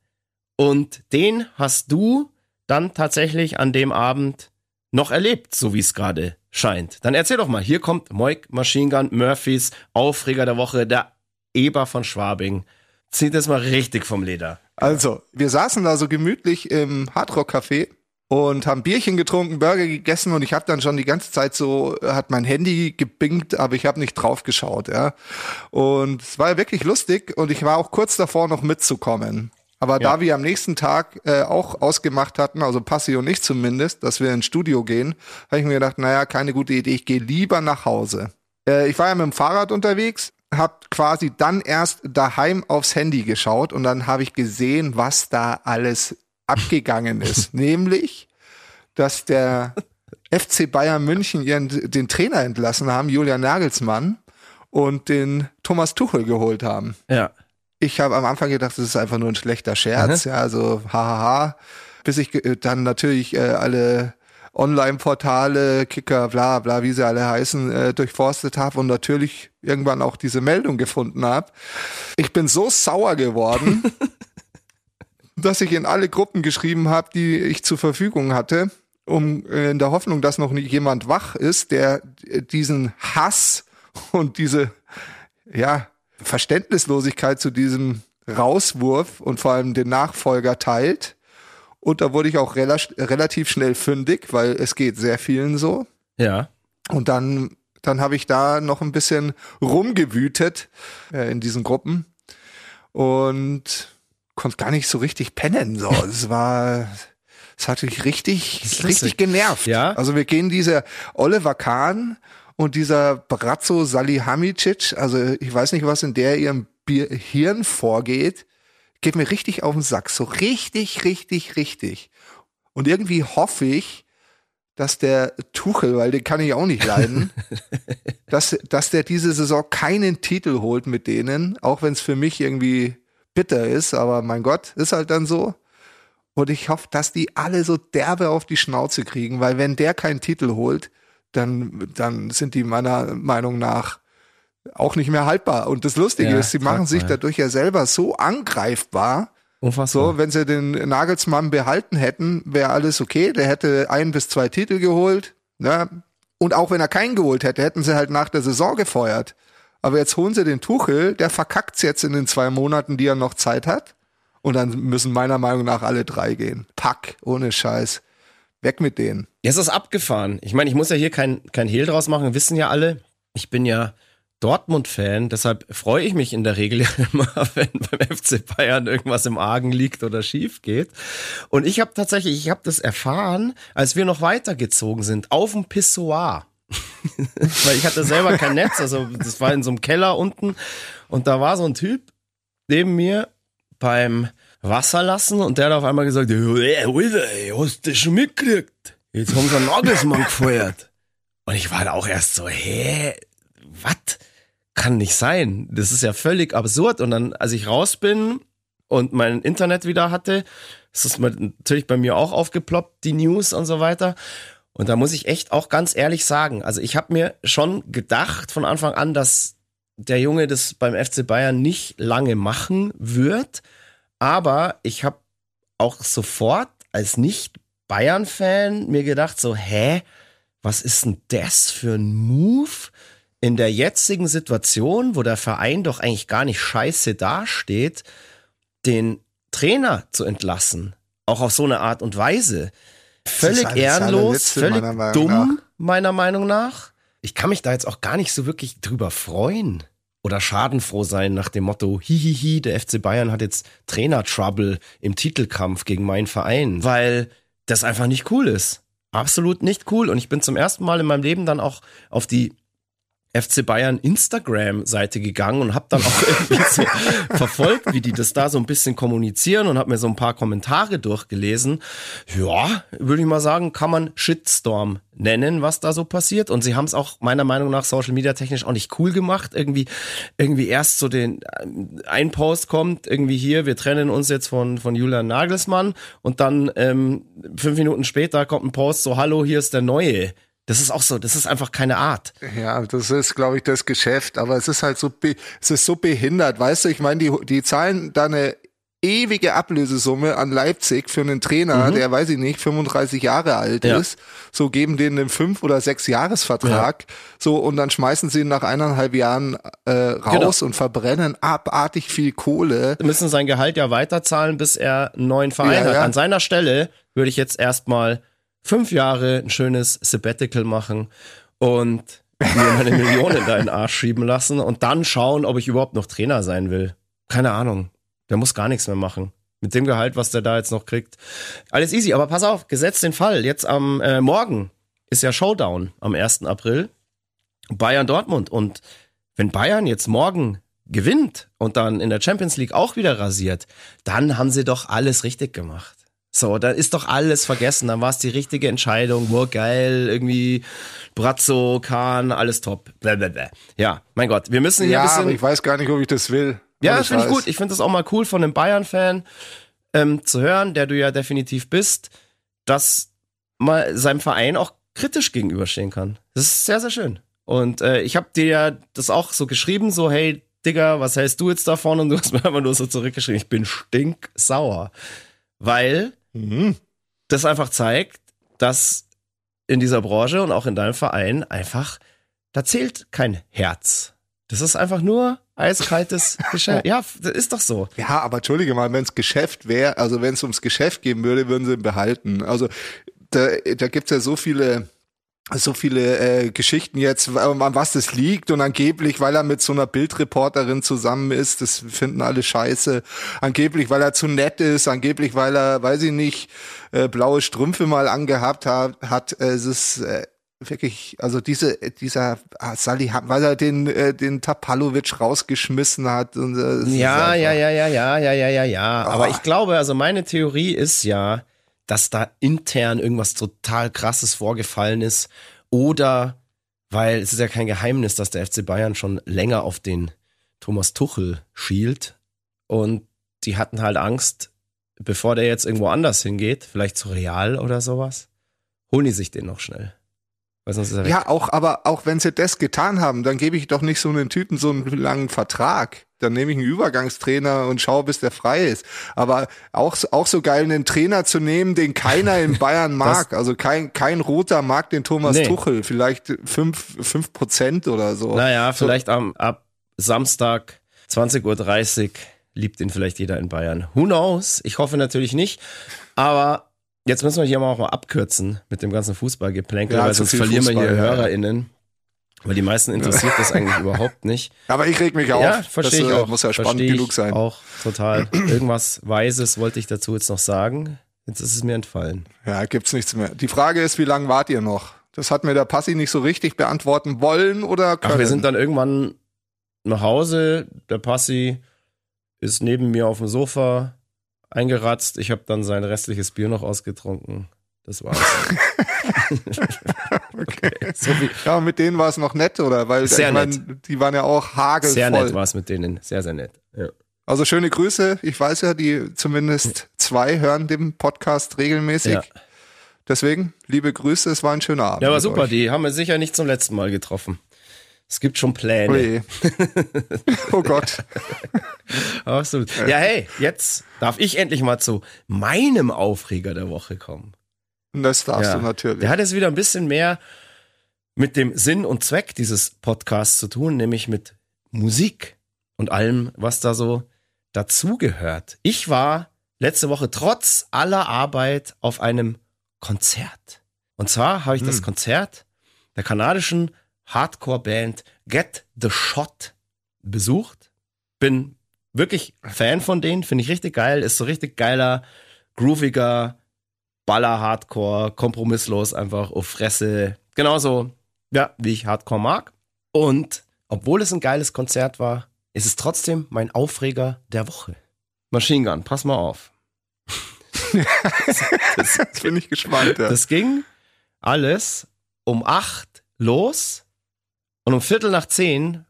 Und den hast du dann tatsächlich an dem Abend noch erlebt, so wie es gerade scheint. Dann erzähl doch mal, hier kommt Moik Machine Gun Murphys Aufreger der Woche, der Eber von Schwabing. Zieht das mal richtig vom Leder. Also, wir saßen da so gemütlich im Hardrock Café und haben Bierchen getrunken, Burger gegessen und ich habe dann schon die ganze Zeit so, hat mein Handy gebinkt, aber ich habe nicht drauf geschaut, ja. Und es war wirklich lustig und ich war auch kurz davor, noch mitzukommen. Aber ja. da wir am nächsten Tag äh, auch ausgemacht hatten, also Passi und ich zumindest, dass wir ins Studio gehen, habe ich mir gedacht, naja, keine gute Idee, ich gehe lieber nach Hause. Äh, ich war ja mit dem Fahrrad unterwegs, habe quasi dann erst daheim aufs Handy geschaut und dann habe ich gesehen, was da alles abgegangen ist. [LAUGHS] Nämlich, dass der FC Bayern München ihren, den Trainer entlassen haben, Julian Nagelsmann, und den Thomas Tuchel geholt haben. Ja. Ich habe am Anfang gedacht, das ist einfach nur ein schlechter Scherz, mhm. ja, also hahaha, bis ich dann natürlich äh, alle Online-Portale, Kicker, bla bla, wie sie alle heißen, äh, durchforstet habe und natürlich irgendwann auch diese Meldung gefunden habe. Ich bin so sauer geworden, [LAUGHS] dass ich in alle Gruppen geschrieben habe, die ich zur Verfügung hatte, um äh, in der Hoffnung, dass noch nicht jemand wach ist, der diesen Hass und diese ja Verständnislosigkeit zu diesem Rauswurf und vor allem den Nachfolger teilt. Und da wurde ich auch rela relativ schnell fündig, weil es geht sehr vielen so. Ja. Und dann, dann habe ich da noch ein bisschen rumgewütet äh, in diesen Gruppen und konnte gar nicht so richtig pennen. So, [LAUGHS] es war, es hat mich richtig, richtig genervt. Ja. Also wir gehen diese Oliver Kahn und dieser Brazzo Salihamidzic, also ich weiß nicht, was in der ihrem Hirn vorgeht, geht mir richtig auf den Sack. So richtig, richtig, richtig. Und irgendwie hoffe ich, dass der Tuchel, weil den kann ich auch nicht leiden, [LAUGHS] dass, dass der diese Saison keinen Titel holt mit denen, auch wenn es für mich irgendwie bitter ist, aber mein Gott, ist halt dann so. Und ich hoffe, dass die alle so derbe auf die Schnauze kriegen, weil wenn der keinen Titel holt, dann, dann sind die meiner Meinung nach auch nicht mehr haltbar. Und das Lustige ja, ist, sie machen sich dadurch ja selber so angreifbar. Unfassbar. So, wenn sie den Nagelsmann behalten hätten, wäre alles okay. Der hätte ein bis zwei Titel geholt. Ne? Und auch wenn er keinen geholt hätte, hätten sie halt nach der Saison gefeuert. Aber jetzt holen sie den Tuchel, der verkackt's jetzt in den zwei Monaten, die er noch Zeit hat. Und dann müssen meiner Meinung nach alle drei gehen. Pack, ohne Scheiß. Weg mit denen. Jetzt ist abgefahren. Ich meine, ich muss ja hier kein, kein Hehl draus machen, wissen ja alle. Ich bin ja Dortmund-Fan, deshalb freue ich mich in der Regel [LAUGHS] immer, wenn beim FC Bayern irgendwas im Argen liegt oder schief geht. Und ich habe tatsächlich, ich habe das erfahren, als wir noch weitergezogen sind, auf dem Pissoir. [LAUGHS] Weil ich hatte selber kein Netz, also das war in so einem Keller unten und da war so ein Typ neben mir beim Wasser lassen und der hat auf einmal gesagt, hast du schon mitgekriegt? Jetzt haben sie einen Nagelsmann gefeuert. Und ich war da auch erst so, hä, was? Kann nicht sein. Das ist ja völlig absurd. Und dann, als ich raus bin und mein Internet wieder hatte, ist das natürlich bei mir auch aufgeploppt, die News und so weiter. Und da muss ich echt auch ganz ehrlich sagen, also ich habe mir schon gedacht von Anfang an, dass der Junge das beim FC Bayern nicht lange machen wird. Aber ich habe auch sofort als Nicht-Bayern-Fan mir gedacht, so, hä, was ist denn das für ein Move? In der jetzigen Situation, wo der Verein doch eigentlich gar nicht scheiße dasteht, den Trainer zu entlassen. Auch auf so eine Art und Weise. Völlig ehrenlos, völlig meiner dumm, nach. meiner Meinung nach. Ich kann mich da jetzt auch gar nicht so wirklich drüber freuen oder schadenfroh sein nach dem Motto, hihihi, der FC Bayern hat jetzt Trainer-Trouble im Titelkampf gegen meinen Verein, weil das einfach nicht cool ist. Absolut nicht cool. Und ich bin zum ersten Mal in meinem Leben dann auch auf die FC Bayern Instagram-Seite gegangen und habe dann auch [LAUGHS] irgendwie so verfolgt, wie die das da so ein bisschen kommunizieren und habe mir so ein paar Kommentare durchgelesen. Ja, würde ich mal sagen, kann man Shitstorm nennen, was da so passiert. Und sie haben es auch meiner Meinung nach Social Media technisch auch nicht cool gemacht. Irgendwie, irgendwie erst so den ein Post kommt, irgendwie hier, wir trennen uns jetzt von von Julian Nagelsmann und dann ähm, fünf Minuten später kommt ein Post so, hallo, hier ist der neue das ist auch so, das ist einfach keine Art. Ja, das ist, glaube ich, das Geschäft, aber es ist halt so, es ist so behindert, weißt du, ich meine, die, die zahlen da eine ewige Ablösesumme an Leipzig für einen Trainer, Mhm. der, weiß ich nicht, 35 Jahre alt Ja. ist. So geben denen einen fünf oder sechs Jahresvertrag. So und dann schmeißen sie ihn nach eineinhalb Jahren äh, raus Genau. und verbrennen abartig viel Kohle. müssen sein Gehalt ja weiterzahlen, bis er einen neuen Verein Ja, hat. ja. An seiner Stelle würde ich jetzt erstmal fünf Jahre ein schönes Sabbatical machen und mir meine Millionen da in den Arsch schieben lassen und dann schauen, ob ich überhaupt noch Trainer sein will. Keine Ahnung. Der muss gar nichts mehr machen. Mit dem Gehalt, was der da jetzt noch kriegt. Alles easy, aber pass auf, gesetzt den Fall. Jetzt am äh, Morgen ist ja Showdown am 1. April. Bayern Dortmund. Und wenn Bayern jetzt morgen gewinnt und dann in der Champions League auch wieder rasiert, dann haben sie doch alles richtig gemacht. So, dann ist doch alles vergessen. Dann war es die richtige Entscheidung. Wow, geil, irgendwie Brazzo, Kahn, alles top. Blablabla. Ja, mein Gott, wir müssen hier Ja, ein aber bisschen. ich weiß gar nicht, ob ich das will. Ja, das finde ich gut. Ich finde das auch mal cool von einem Bayern-Fan ähm, zu hören, der du ja definitiv bist, dass mal seinem Verein auch kritisch gegenüberstehen kann. Das ist sehr, sehr schön. Und äh, ich habe dir ja das auch so geschrieben, so, hey, Digga, was hältst du jetzt davon? Und du hast mir einfach nur so zurückgeschrieben, ich bin stinksauer. Weil Mhm. das einfach zeigt, dass in dieser Branche und auch in deinem Verein einfach, da zählt kein Herz. Das ist einfach nur eiskaltes [LAUGHS] Geschäft. Ja, das ist doch so. Ja, aber entschuldige mal, wenn es Geschäft wäre, also wenn es ums Geschäft gehen würde, würden sie ihn behalten. Also da, da gibt's ja so viele so viele äh, Geschichten jetzt, an was das liegt und angeblich, weil er mit so einer Bildreporterin zusammen ist, das finden alle scheiße. Angeblich, weil er zu nett ist, angeblich, weil er, weiß ich nicht, äh, blaue Strümpfe mal angehabt hat. hat äh, es ist äh, wirklich, also diese, dieser ah, Sally, weil er den, äh, den Tapalovic rausgeschmissen hat. Und, äh, Ja, einfach- ja, ja, ja, ja, ja, ja, ja, ja. Aber Ah. ich glaube, also meine Theorie ist ja, dass da intern irgendwas total krasses vorgefallen ist. Oder weil es ist ja kein Geheimnis, dass der FC Bayern schon länger auf den Thomas Tuchel schielt. Und die hatten halt Angst, bevor der jetzt irgendwo anders hingeht, vielleicht zu Real oder sowas, holen die sich den noch schnell. Ja, auch, aber auch wenn sie das getan haben, dann gebe ich doch nicht so einen Typen so einen langen Vertrag. Dann nehme ich einen Übergangstrainer und schaue, bis der frei ist. Aber auch, auch so geil, einen Trainer zu nehmen, den keiner in [LAUGHS] Bayern mag. also kein, kein Roter mag den Thomas Nee. Tuchel. Vielleicht fünf, fünf Prozent oder so. Naja, So. vielleicht am, ab Samstag 20.30 Uhr liebt ihn vielleicht jeder in Bayern. Who knows? Ich hoffe natürlich nicht. Aber jetzt müssen wir hier mal auch mal abkürzen mit dem ganzen Fußballgeplänkel, Ja, weil sonst verlieren wir hier Fußball, ja. HörerInnen. Weil die meisten interessiert das [LAUGHS] eigentlich überhaupt nicht. Aber ich reg mich auf. Ja, verstehe das, ich äh, auch. Muss ja spannend Versteh ich genug sein. Auch total. [CLEARS THROAT] Irgendwas Weises wollte ich dazu jetzt noch sagen. Jetzt ist es mir entfallen. Ja, gibt's nichts mehr. Die Frage ist, wie lange wart ihr noch? Das hat mir der Passi nicht so richtig beantworten wollen oder können. Ach, wir sind dann irgendwann nach Hause. Der Passi ist neben mir auf dem Sofa eingeratzt. Ich habe dann sein restliches Bier noch ausgetrunken. Das war's. [LAUGHS] okay. so wie, Ja, mit denen war es noch nett, oder? Weil Sehr ich mein, die waren ja auch hagelvoll. sehr nett war es mit denen. Sehr, sehr nett. Ja. Also schöne Grüße. Ich weiß ja, die zumindest zwei hören dem Podcast regelmäßig. Ja. Deswegen, liebe Grüße, es war ein schöner Abend. ja, aber mit super. euch. Die haben wir sicher nicht zum letzten Mal getroffen. Es gibt schon Pläne. Oje. [LAUGHS] oh Gott. Absolut. Ja, hey, jetzt darf ich endlich mal zu meinem Aufreger der Woche kommen. Das darfst Ja. du natürlich. Der hat jetzt wieder ein bisschen mehr mit dem Sinn und Zweck dieses Podcasts zu tun, nämlich mit Musik und allem, was da so dazugehört. Ich war letzte Woche trotz aller Arbeit auf einem Konzert. Und zwar habe ich das Hm. Konzert der kanadischen Hardcore-Band Get the Shot besucht. Bin wirklich Fan von denen, finde ich richtig geil. Ist so richtig geiler, grooviger, Baller Hardcore, kompromisslos, einfach auf Fresse. Genauso, ja, wie ich Hardcore mag. Und obwohl es ein geiles Konzert war, ist es trotzdem mein Aufreger der Woche. Machine Gun, pass mal auf. das, [LAUGHS] Jetzt bin ich gespannt. Ja. das ging alles um acht los und um Viertel nach zehn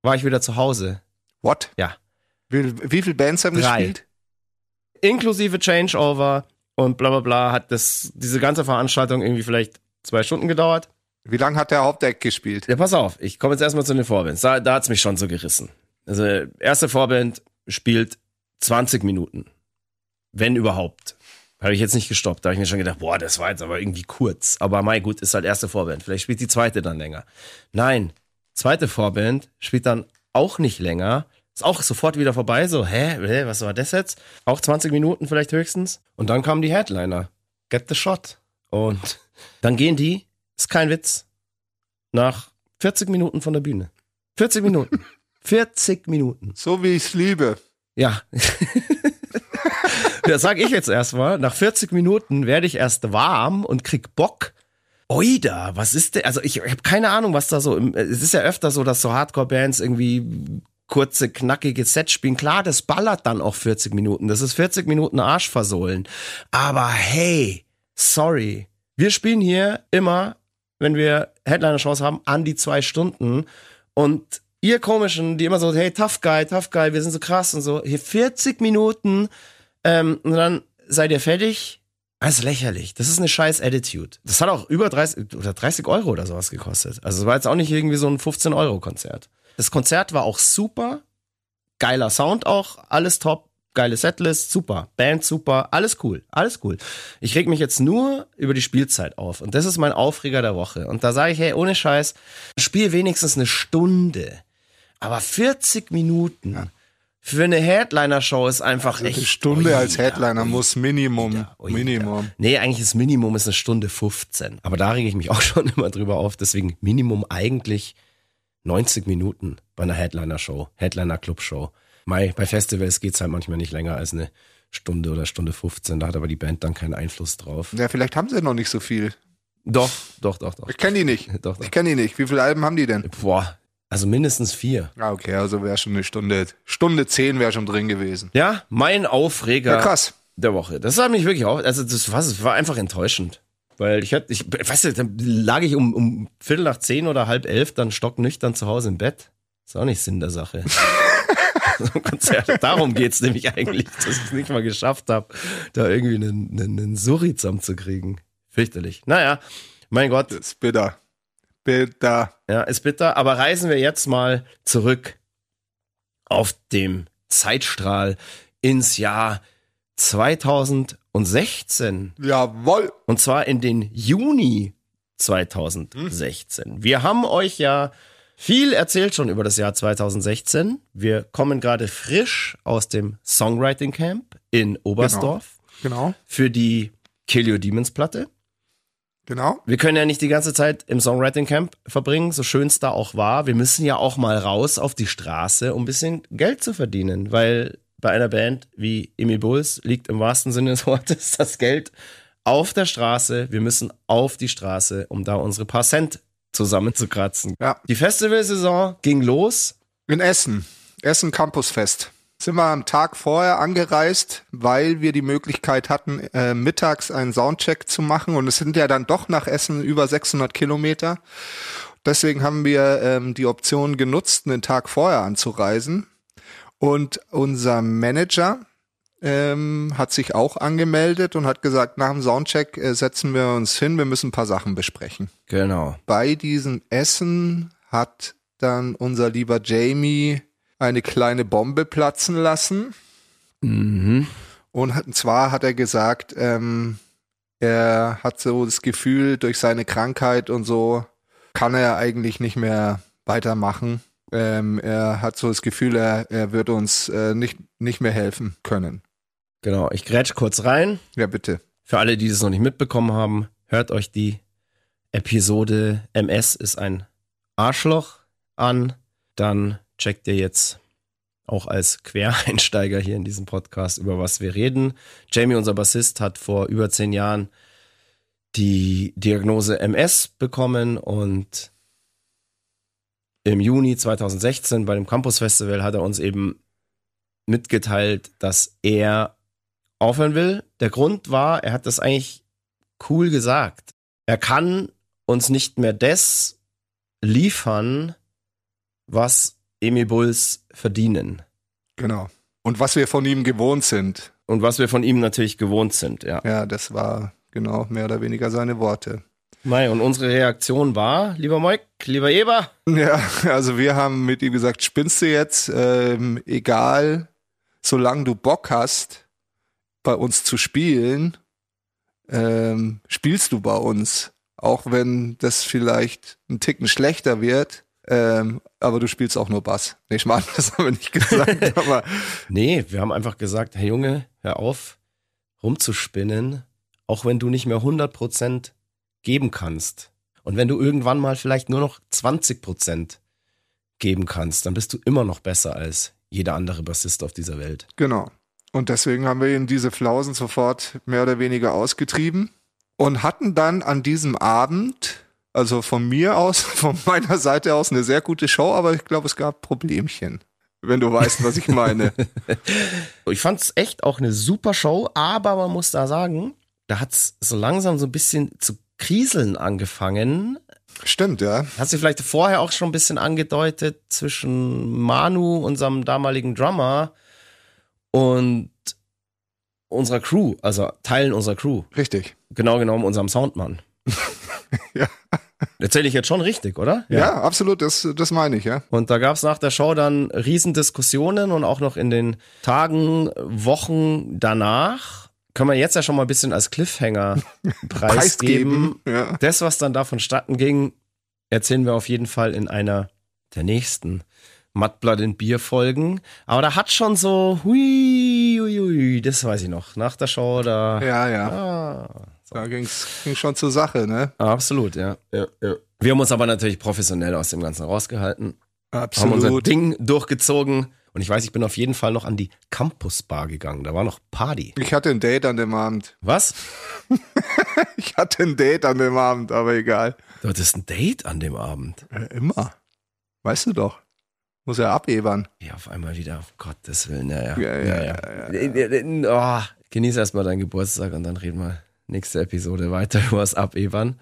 war ich wieder zu Hause. What? Ja. Wie, wie viele Bands haben Drei. gespielt? Inklusive Changeover und bla bla bla hat das, diese ganze Veranstaltung irgendwie vielleicht zwei Stunden gedauert. Wie lange hat der Hauptdeck gespielt? Ja, pass auf, ich komme jetzt erstmal zu den Vorbands. Da, da hat's mich schon so gerissen. Also, erste Vorband spielt 20 Minuten. Wenn überhaupt. Habe ich jetzt nicht gestoppt. Da habe ich mir schon gedacht, boah, das war jetzt aber irgendwie kurz. Aber mei, gut, ist halt erste Vorband. Vielleicht spielt die zweite dann länger. Nein, zweite Vorband spielt dann auch nicht länger. Ist auch sofort wieder vorbei. So, hä, hä, was war das jetzt? Auch 20 Minuten vielleicht höchstens. Und dann kamen die Headliner. Get the shot. Und dann gehen die, ist kein Witz, nach 40 Minuten von der Bühne. 40 Minuten. [LAUGHS] 40 Minuten. So wie ich es liebe. Ja. [LAUGHS] das sag ich jetzt erstmal. Nach 40 Minuten werde ich erst warm und krieg Bock. Oida, was ist denn? Also ich, ich habe keine Ahnung, was da so. im- Es ist ja öfter so, dass so Hardcore-Bands irgendwie kurze, knackige Sets spielen. Klar, das ballert dann auch 40 Minuten. Das ist 40 Minuten Arsch versohlen. Aber hey, sorry. Wir spielen hier immer, wenn wir Headliner-Shows haben, an die zwei Stunden. Und ihr komischen, die immer so, hey, tough guy, tough guy, wir sind so krass und so, hier 40 Minuten ähm, und dann seid ihr fertig. Das ist lächerlich. Das ist eine scheiß Attitude. Das hat auch über 30 oder 30 Euro oder sowas gekostet. Also es war jetzt auch nicht irgendwie so ein 15 Euro Konzert. Das Konzert war auch super. Geiler Sound auch. Alles top. Geile Setlist. Super. Band super. Alles cool. Alles cool. Ich reg mich jetzt nur über die Spielzeit auf. Und das ist mein Aufreger der Woche. Und da sage ich, hey, ohne Scheiß, spiel wenigstens eine Stunde. Aber 40 Minuten für eine Headliner-Show ist einfach echt. Eine Stunde als Oida, Headliner oida, muss Minimum, oida. Minimum. Nee, eigentlich das Minimum ist eine Stunde 15. Aber da rege ich mich auch [LAUGHS] schon immer drüber auf. Deswegen Minimum eigentlich 90 Minuten bei einer Headliner-Show, Headliner-Club-Show. Bei Festivals geht's halt manchmal nicht länger als eine Stunde oder Stunde 15. Da hat aber die Band dann keinen Einfluss drauf. Ja, vielleicht haben sie noch nicht so viel. Doch, doch, doch, doch. Ich kenne die nicht. [LAUGHS] Doch, doch. Ich kenne die nicht. Wie viele Alben haben die denn? Boah, also mindestens vier. Ah, okay, also wäre schon eine Stunde. Stunde zehn wäre schon drin gewesen. Ja, mein Aufreger Ja, krass. der Woche. Das hat mich wirklich auch, also das war, das war einfach enttäuschend. Weil ich hatte, ich, weißt du, dann lag ich um, um Viertel nach zehn oder halb elf dann stocknüchtern zu Hause im Bett. Ist auch nicht Sinn der Sache. so ein Konzert. Darum geht's nämlich eigentlich, dass ich es nicht mal geschafft habe, da irgendwie einen, einen, einen Surri zusammenzukriegen. Fürchterlich. Naja, mein Gott, Das ist bitter. Bitter. ja, ist bitter. Aber reisen wir jetzt mal zurück auf dem Zeitstrahl ins Jahr 2016. Jawohl. Und zwar in den Juni 2016. Wir haben euch ja viel erzählt schon über das Jahr 2016. Wir kommen gerade frisch aus dem Songwriting Camp in Oberstdorf Genau. für die Kill Your Demons Platte. Genau. Wir können ja nicht die ganze Zeit im Songwriting Camp verbringen, so schön es da auch war. Wir müssen ja auch mal raus auf die Straße, um ein bisschen Geld zu verdienen, weil bei einer Band wie Emil Bulls liegt im wahrsten Sinne des Wortes [LAUGHS] das Geld auf der Straße. Wir müssen auf die Straße, um da unsere paar Cent zusammenzukratzen. Ja. Die Festivalsaison ging los. In Essen. Essen Campusfest. Sind wir am Tag vorher angereist, weil wir die Möglichkeit hatten, äh, mittags einen Soundcheck zu machen. Und es sind ja dann doch nach Essen über 600 Kilometer. Deswegen haben wir ähm, die Option genutzt, einen Tag vorher anzureisen. Und unser Manager ähm, hat sich auch angemeldet und hat gesagt, nach dem Soundcheck äh, setzen wir uns hin, wir müssen ein paar Sachen besprechen Genau. bei diesem Essen hat dann unser lieber Jamie eine kleine Bombe platzen lassen. Mhm. Und hat, und zwar hat er gesagt, ähm, er hat so das Gefühl, durch seine Krankheit und so kann er eigentlich nicht mehr weitermachen. Ähm, er hat so das Gefühl, er, er wird uns äh, nicht, nicht mehr helfen können. Genau. Ich grätsch kurz rein. Ja, bitte. Für alle, die das noch nicht mitbekommen haben, hört euch die Episode MS ist ein Arschloch an. Dann checkt ihr jetzt auch als Quereinsteiger hier in diesem Podcast, über was wir reden. Jamie, unser Bassist, hat vor über zehn Jahren die Diagnose MS bekommen und im Juni 2016 bei dem Campus Festival hat er uns eben mitgeteilt, dass er aufhören will. Der Grund war, er hat das eigentlich cool gesagt. Er kann uns nicht mehr das liefern, was Emil Bulls verdienen. Genau. Und was wir von ihm gewohnt sind. Und was wir von ihm natürlich gewohnt sind, ja. Ja, das war genau mehr oder weniger seine Worte. Mei, und unsere Reaktion war, lieber Moik, lieber Eber, Ja, also wir haben mit ihm gesagt, spinnst du jetzt? Ähm, egal, solange du Bock hast, bei uns zu spielen, ähm, spielst du bei uns. Auch wenn das vielleicht ein Ticken schlechter wird, ähm, aber du spielst auch nur Bass. Nee, ich meine, das haben wir nicht gesagt, [LAUGHS] aber Nee, wir haben einfach gesagt, hey Junge, hör auf, rumzuspinnen, auch wenn du nicht mehr 100% geben kannst. Und wenn du irgendwann mal vielleicht nur noch 20% geben kannst, dann bist du immer noch besser als jeder andere Bassist auf dieser Welt. Genau. Und deswegen haben wir ihn diese Flausen sofort mehr oder weniger ausgetrieben und hatten dann an diesem Abend, also von mir aus, [LAUGHS] von meiner Seite aus, eine sehr gute Show, aber ich glaube, es gab Problemchen. Wenn du weißt, was ich meine. [LAUGHS] Ich fand's echt auch eine super Show, aber man muss da sagen, da hat's so langsam so ein bisschen zu kriseln angefangen. Stimmt, ja. Hast du vielleicht vorher auch schon ein bisschen angedeutet zwischen Manu, unserem damaligen Drummer, und unserer Crew, also Teilen unserer Crew. Richtig. Genau genommen unserem Soundmann. [LAUGHS] Ja. Erzähle ich jetzt schon richtig, oder? Ja, absolut, das, das meine ich, ja. Und da gab's nach der Show dann Riesendiskussionen und auch noch in den Tagen, Wochen danach. Können wir jetzt ja schon mal ein bisschen als Cliffhanger [LAUGHS] preisgeben. Ja. Das, was dann da vonstatten ging, erzählen wir auf jeden Fall in einer der nächsten Mudblood in Bier Folgen. Aber da hat schon so, hui, hui, hui, das weiß ich noch. Nach der Show, da. Ja, ja. Ah, Da ging's, ging schon zur Sache, ne? absolut, ja. ja, ja. Wir haben uns aber natürlich professionell aus dem Ganzen rausgehalten. Haben unser Absolut. Ding durchgezogen. Und ich weiß, ich bin auf jeden Fall noch an die Campus Bar gegangen. Da war noch Party. Ich hatte ein Date an dem Abend. [LAUGHS] Was? Ich hatte ein Date an dem Abend, aber egal. Du hattest ein Date an dem Abend. Äh, immer. Weißt du doch. Muss ja abebern. Ja, auf einmal wieder, auf Gottes Willen, ja, ja. Ja, ja, ja, ja. Oh, genieß erstmal deinen Geburtstag und dann reden wir nächste Episode weiter [LAUGHS] über das Abebern.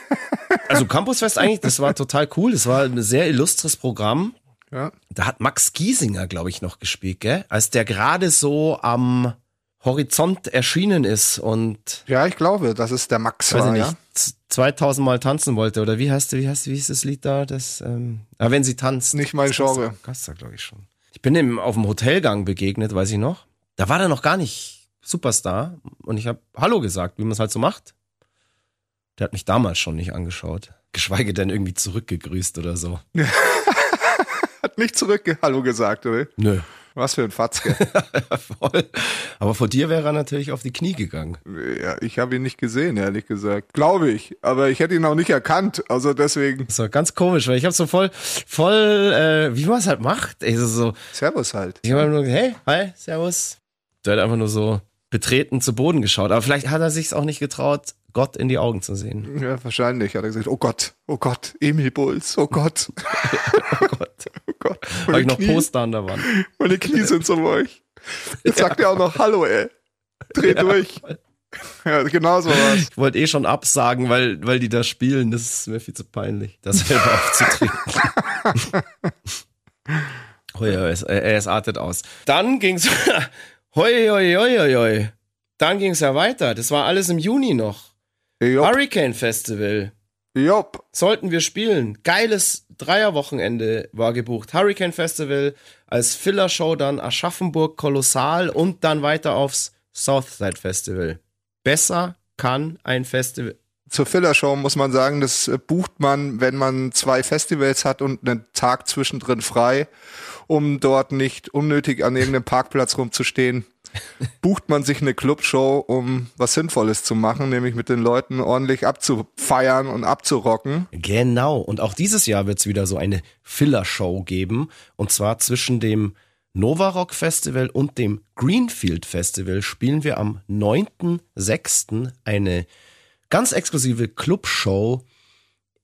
[LAUGHS] also Campusfest eigentlich, das war total cool. Das war ein sehr illustres Programm. Ja. Da hat Max Giesinger, glaube ich, noch gespielt, gell? Als der gerade so am Horizont erschienen ist und Ja, ich glaube, dass es der Max weiß war, ich ja. nicht, z- 2000 Mal tanzen wollte oder wie heißt wie heißt wie hieß das Lied da? Das ähm, ah, wenn sie tanzt. Nicht mein Das Genre. Gast glaube ich schon. Ich bin ihm auf dem Hotelgang begegnet, weiß ich noch. Da war er noch gar nicht Superstar und ich habe Hallo gesagt, wie man es halt so macht. Der hat mich damals schon nicht angeschaut, geschweige denn irgendwie zurückgegrüßt oder so. [LAUGHS] Hat nicht zurück Hallo gesagt, oder? Nö. Was für ein Fatzke. [LAUGHS] Voll. Aber vor dir wäre er natürlich auf die Knie gegangen. ja, ich habe ihn nicht gesehen, ehrlich gesagt. Glaube ich. Aber ich hätte ihn auch nicht erkannt. Also deswegen. Das war ganz komisch, weil ich habe so voll, voll, äh, wie man es halt macht. Ey, so, so, Servus halt. Ich habe nur hey, hi, servus. Der hat einfach nur so betreten zu Boden geschaut. Aber vielleicht hat er sich auch nicht getraut, Gott in die Augen zu sehen. Ja, wahrscheinlich. Hat er gesagt, oh Gott, oh Gott, Emil Bulls, oh Gott, [LAUGHS] Oh Gott. [LAUGHS] oh Gott. Habe ich noch Knie, Poster an der Wand. meine Knie sind so weich. Jetzt sagt er auch noch Hallo, ey. Dreh durch. Ja, genau so war's. Ich wollte eh schon absagen, weil, weil die da spielen. Das ist mir viel zu peinlich, das selber aufzutrinken. oh ja, es, äh, es artet aus. Dann ging's, [LAUGHS] hoi, hoi, hoi, hoi, hoi. Dann ging's ja weiter. Das war alles im Juni noch. Jopp, Hurricane Festival. jopp. sollten wir spielen. Geiles Dreierwochenende war gebucht. Hurricane Festival als Filler-Show dann Aschaffenburg Kolossal und dann weiter aufs Southside Festival. Besser kann ein Festival. Zur Filler-Show muss man sagen, das bucht man, wenn man zwei Festivals hat und einen Tag zwischendrin frei, um dort nicht unnötig an irgendeinem Parkplatz rumzustehen. Bucht man sich eine Clubshow, um was Sinnvolles zu machen, nämlich mit den Leuten ordentlich abzufeiern und abzurocken. Genau. Und auch dieses Jahr wird es wieder so eine Filler-Show geben. Und zwar zwischen dem Nova Rock Festival und dem Greenfield Festival spielen wir am 9.6. eine ganz exklusive Clubshow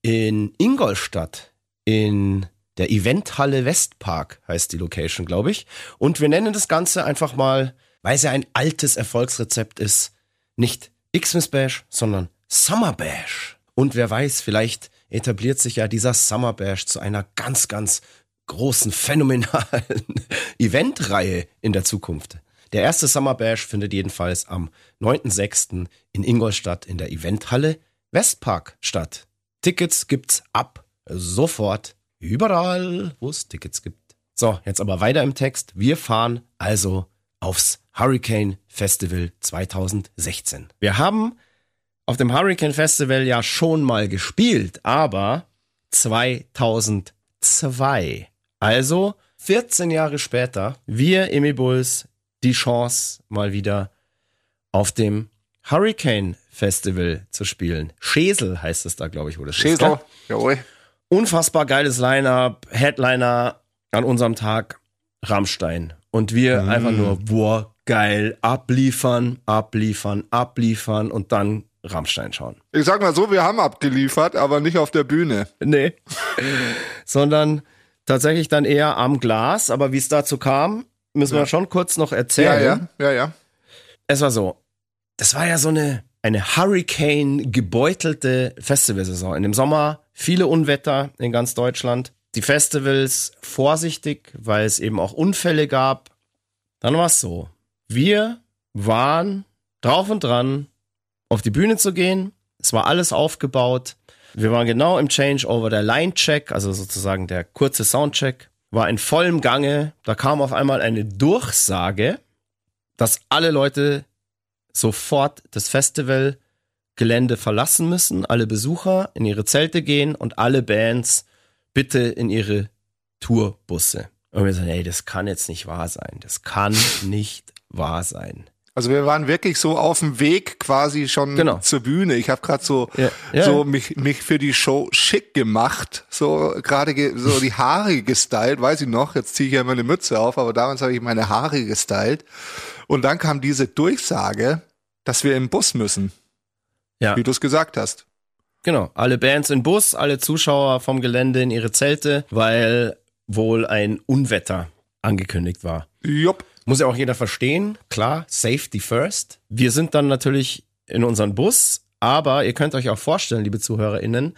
in Ingolstadt in der Eventhalle Westpark heißt die Location, glaube ich. Und wir nennen das Ganze einfach mal, weil es ja ein altes Erfolgsrezept ist, nicht Xmas Bash, sondern Summer Bash. Und wer weiß, vielleicht etabliert sich ja dieser Summer Bash zu einer ganz, ganz großen, phänomenalen [LAUGHS] Eventreihe in der Zukunft. Der erste Summer Bash findet jedenfalls am 9.6. in Ingolstadt in der Eventhalle Westpark statt. Tickets gibt's ab sofort überall, wo es Tickets gibt, So, jetzt aber weiter im Text. Wir fahren also aufs Hurricane Festival 2016. Wir haben auf dem Hurricane Festival ja schon mal gespielt, aber 2002. Also 14 Jahre später, wir Emi Bulls die Chance mal wieder auf dem Hurricane Festival zu spielen. Schesel heißt es da, glaube ich, wo das Schesel, ist. gell? jawohl. Unfassbar geiles Line-Up, Headliner an unserem Tag Rammstein. Und wir einfach nur, boah, geil, abliefern, abliefern, abliefern und dann Rammstein schauen. Ich sag mal so, wir haben abgeliefert, aber nicht auf der Bühne. Nee. [LAUGHS] Sondern tatsächlich dann eher am Glas. Aber wie es dazu kam, müssen wir schon kurz noch Ja, erzählen. ja, ja, ja. Es war so, das war ja so eine, eine Hurricane gebeutelte Festivalsaison. In dem Sommer viele Unwetter in ganz Deutschland. Die Festivals vorsichtig, weil es eben auch Unfälle gab. Dann war es so. Wir waren drauf und dran, auf die Bühne zu gehen. Es war alles aufgebaut. Wir waren genau im Changeover. Der Line-Check, also sozusagen der kurze Soundcheck, war in vollem Gange. Da kam auf einmal eine Durchsage, dass alle Leute sofort das Festivalgelände verlassen müssen, alle Besucher in ihre Zelte gehen und alle Bands bitte in ihre Tourbusse. Und wir sagen, ey, das kann jetzt nicht wahr sein. Das kann nicht wahr sein. Also wir waren wirklich so auf dem Weg quasi schon Genau. zur Bühne. Ich habe gerade so Ja. Ja, so mich mich für die Show schick gemacht, so gerade ge so die Haare gestylt, weiß ich noch. Jetzt ziehe ich ja meine Mütze auf, aber damals habe ich meine Haare gestylt. Und dann kam diese Durchsage, dass wir im Bus müssen, Ja, wie du es gesagt hast. genau. Alle Bands in Bus, alle Zuschauer vom Gelände in ihre Zelte, weil wohl ein Unwetter angekündigt war. Jupp. Muss ja auch jeder verstehen, klar, Safety first. Wir sind dann natürlich in unseren Bus, aber ihr könnt euch auch vorstellen, liebe ZuhörerInnen,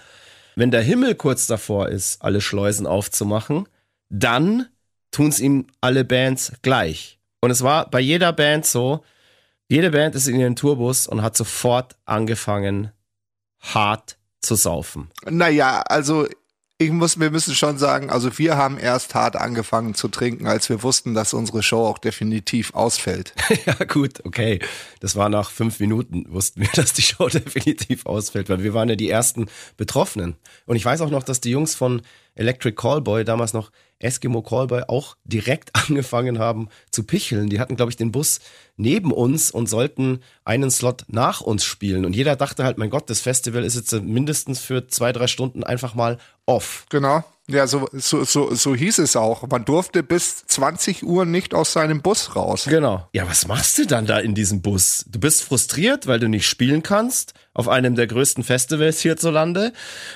wenn der Himmel kurz davor ist, alle Schleusen aufzumachen, dann tun's ihm alle Bands gleich. Und es war bei jeder Band so, jede Band ist in ihren Tourbus und hat sofort angefangen, hart zu saufen. Naja, also ich muss, wir müssen schon sagen, also wir haben erst hart angefangen zu trinken, als wir wussten, dass unsere Show auch definitiv ausfällt. [LAUGHS] Ja, gut, okay. Das war nach fünf Minuten, wussten wir, [LAUGHS] dass die Show definitiv ausfällt, weil wir waren ja die ersten Betroffenen. Und ich weiß auch noch, dass die Jungs von Electric Callboy, damals noch Eskimo Callboy, auch direkt [LAUGHS] angefangen haben zu picheln. Die hatten, glaube ich, den Bus neben uns und sollten einen Slot nach uns spielen. Und jeder dachte halt, mein Gott, das Festival ist jetzt mindestens für zwei, drei Stunden einfach mal off. Genau. Ja, so, so, so, so hieß es auch. Man durfte bis 20 Uhr nicht aus seinem Bus raus. Genau. Ja, was machst du dann da in diesem Bus? Du bist frustriert, weil du nicht spielen kannst auf einem der größten Festivals hierzulande.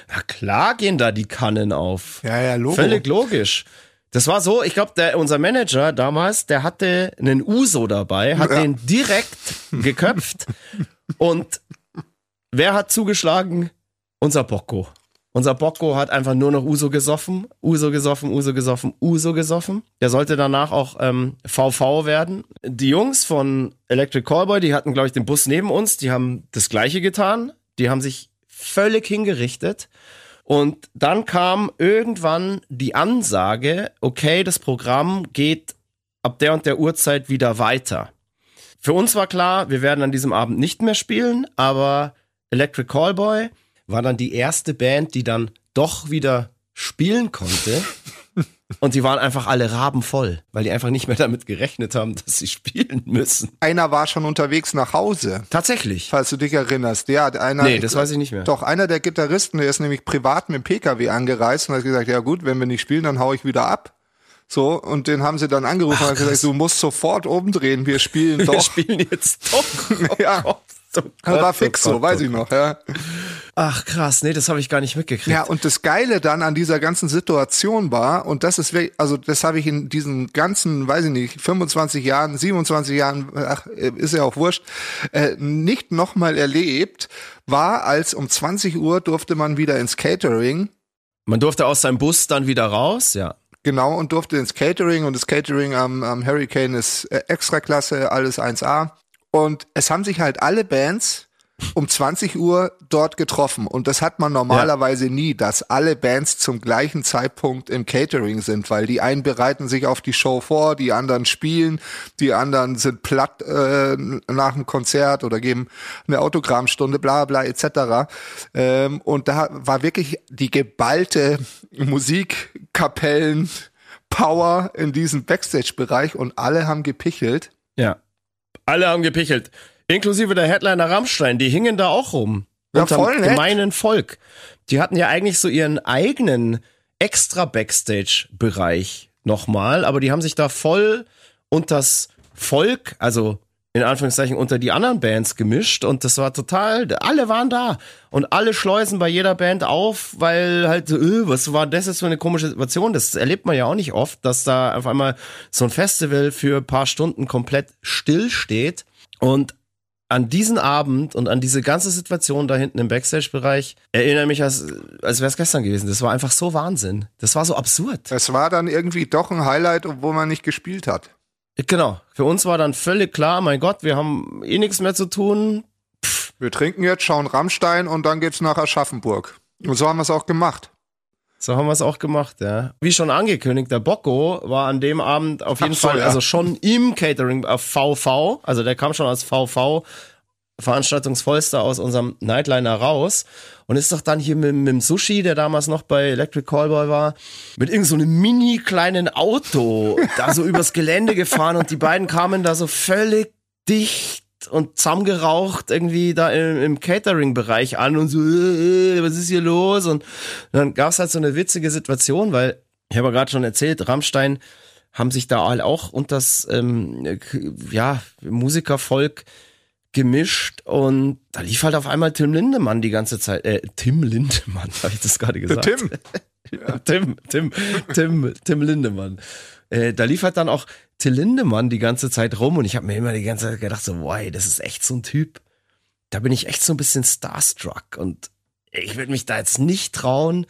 Na klar gehen da die Kannen auf. Ja, ja, Logo. Völlig logisch. Das war so, ich glaube, der unser Manager damals, der hatte einen Uso dabei, hat Ja. den direkt geköpft [LAUGHS] und wer hat zugeschlagen? Unser Bocco. Unser Bocco hat einfach nur noch Uso gesoffen, Uso gesoffen, Uso gesoffen, Uso gesoffen. Der sollte danach auch ähm, VV werden. Die Jungs von Electric Callboy, die hatten, glaube ich, den Bus neben uns, die haben das gleiche getan. Die haben sich völlig hingerichtet. Und dann kam irgendwann die Ansage, okay, das Programm geht ab der und der Uhrzeit wieder weiter. Für uns war klar, wir werden an diesem Abend nicht mehr spielen, aber Electric Callboy war dann die erste Band, die dann doch wieder spielen konnte. [LAUGHS] Und die waren einfach alle rabenvoll, weil die einfach nicht mehr damit gerechnet haben, dass sie spielen müssen. Einer war schon unterwegs nach Hause, Tatsächlich. falls du dich erinnerst. Ja, einer, Nee, das weiß ich nicht mehr. Doch, einer der Gitarristen, der ist nämlich privat mit dem PKW angereist und hat gesagt, ja gut, wenn wir nicht spielen, dann hau ich wieder ab. So, und den haben sie dann angerufen und hat gesagt, du musst sofort umdrehen, wir spielen Wir doch. spielen jetzt [LAUGHS] doch. Oh Ja. Gott, oh Das war Gott, fix oh so, Gott, weiß oh ich noch, ja. Ach krass, nee, das habe ich gar nicht mitgekriegt. Ja, und das Geile dann an dieser ganzen Situation war, und das ist wirklich, also das habe ich in diesen ganzen, weiß ich nicht, 25 Jahren, 27 Jahren, ach, ist ja auch wurscht, äh, nicht nochmal erlebt, war, als um 20 Uhr durfte man wieder ins Catering, Man durfte aus seinem Bus dann wieder raus, ja. genau, und durfte ins Catering, und das Catering am, am Hurricane ist äh, Extraklasse, alles 1A. Und es haben sich halt alle Bands um 20 Uhr dort getroffen und das hat man normalerweise ja. nie, dass alle Bands zum gleichen Zeitpunkt im Catering sind, weil die einen bereiten sich auf die Show vor, die anderen spielen, die anderen sind platt äh, nach dem Konzert oder geben eine Autogrammstunde, bla bla etc. Ähm, und da war wirklich die geballte Musikkapellen Power in diesem Backstage-Bereich und alle haben gepichelt. Ja, alle haben gepichelt. Inklusive der Headliner Rammstein, die hingen da auch rum. Ja, unterm voll nett. gemeinen Volk. Die hatten ja eigentlich so ihren eigenen extra Backstage-Bereich nochmal, aber die haben sich da voll unters Volk, also in Anführungszeichen unter die anderen Bands gemischt und das war total, alle waren da und alle schleusen bei jeder Band auf, weil halt, öh, was war das jetzt für eine komische Situation? Das erlebt man ja auch nicht oft, dass da auf einmal so ein Festival für ein paar Stunden komplett still steht und an diesen Abend und an diese ganze Situation da hinten im Backstage-Bereich erinnere mich, als, als wäre es gestern gewesen. Das war einfach so Wahnsinn. Das war so absurd. Es war dann irgendwie doch ein Highlight, obwohl man nicht gespielt hat. Genau. Für uns war dann völlig klar, mein Gott, wir haben eh nichts mehr zu tun. Pff. Wir trinken jetzt, schauen Rammstein und dann geht's nach Aschaffenburg. Und so haben wir es auch gemacht. So haben wir es auch gemacht, ja. Wie schon angekündigt, der Bocco war an dem Abend auf jeden so, Fall, ja. also schon im Catering auf VV, also der kam schon als VV Veranstaltungsvollster aus unserem Nightliner raus und ist doch dann hier mit, mit dem Sushi, der damals noch bei Electric Callboy war, mit irgend so einem mini kleinen Auto da so übers Gelände gefahren und die beiden kamen da so völlig dicht und zusammengeraucht irgendwie da im, im Catering-Bereich an und so, äh, was ist hier los? Und dann gab es halt so eine witzige Situation, weil ich habe ja gerade schon erzählt, Rammstein haben sich da halt auch unter das ähm, ja, Musikervolk gemischt und da lief halt auf einmal Tim Lindemann die ganze Zeit. Äh, Tim Lindemann, [LAUGHS] habe ich das gerade gesagt? Tim. Tim, [LAUGHS] Tim, Tim, Tim Lindemann. Äh, da lief halt dann auch Till Lindemann die ganze Zeit rum und ich habe mir immer die ganze Zeit gedacht, so, wow, das ist echt so ein Typ. Da bin ich echt so ein bisschen starstruck und ich würde mich da jetzt nicht trauen,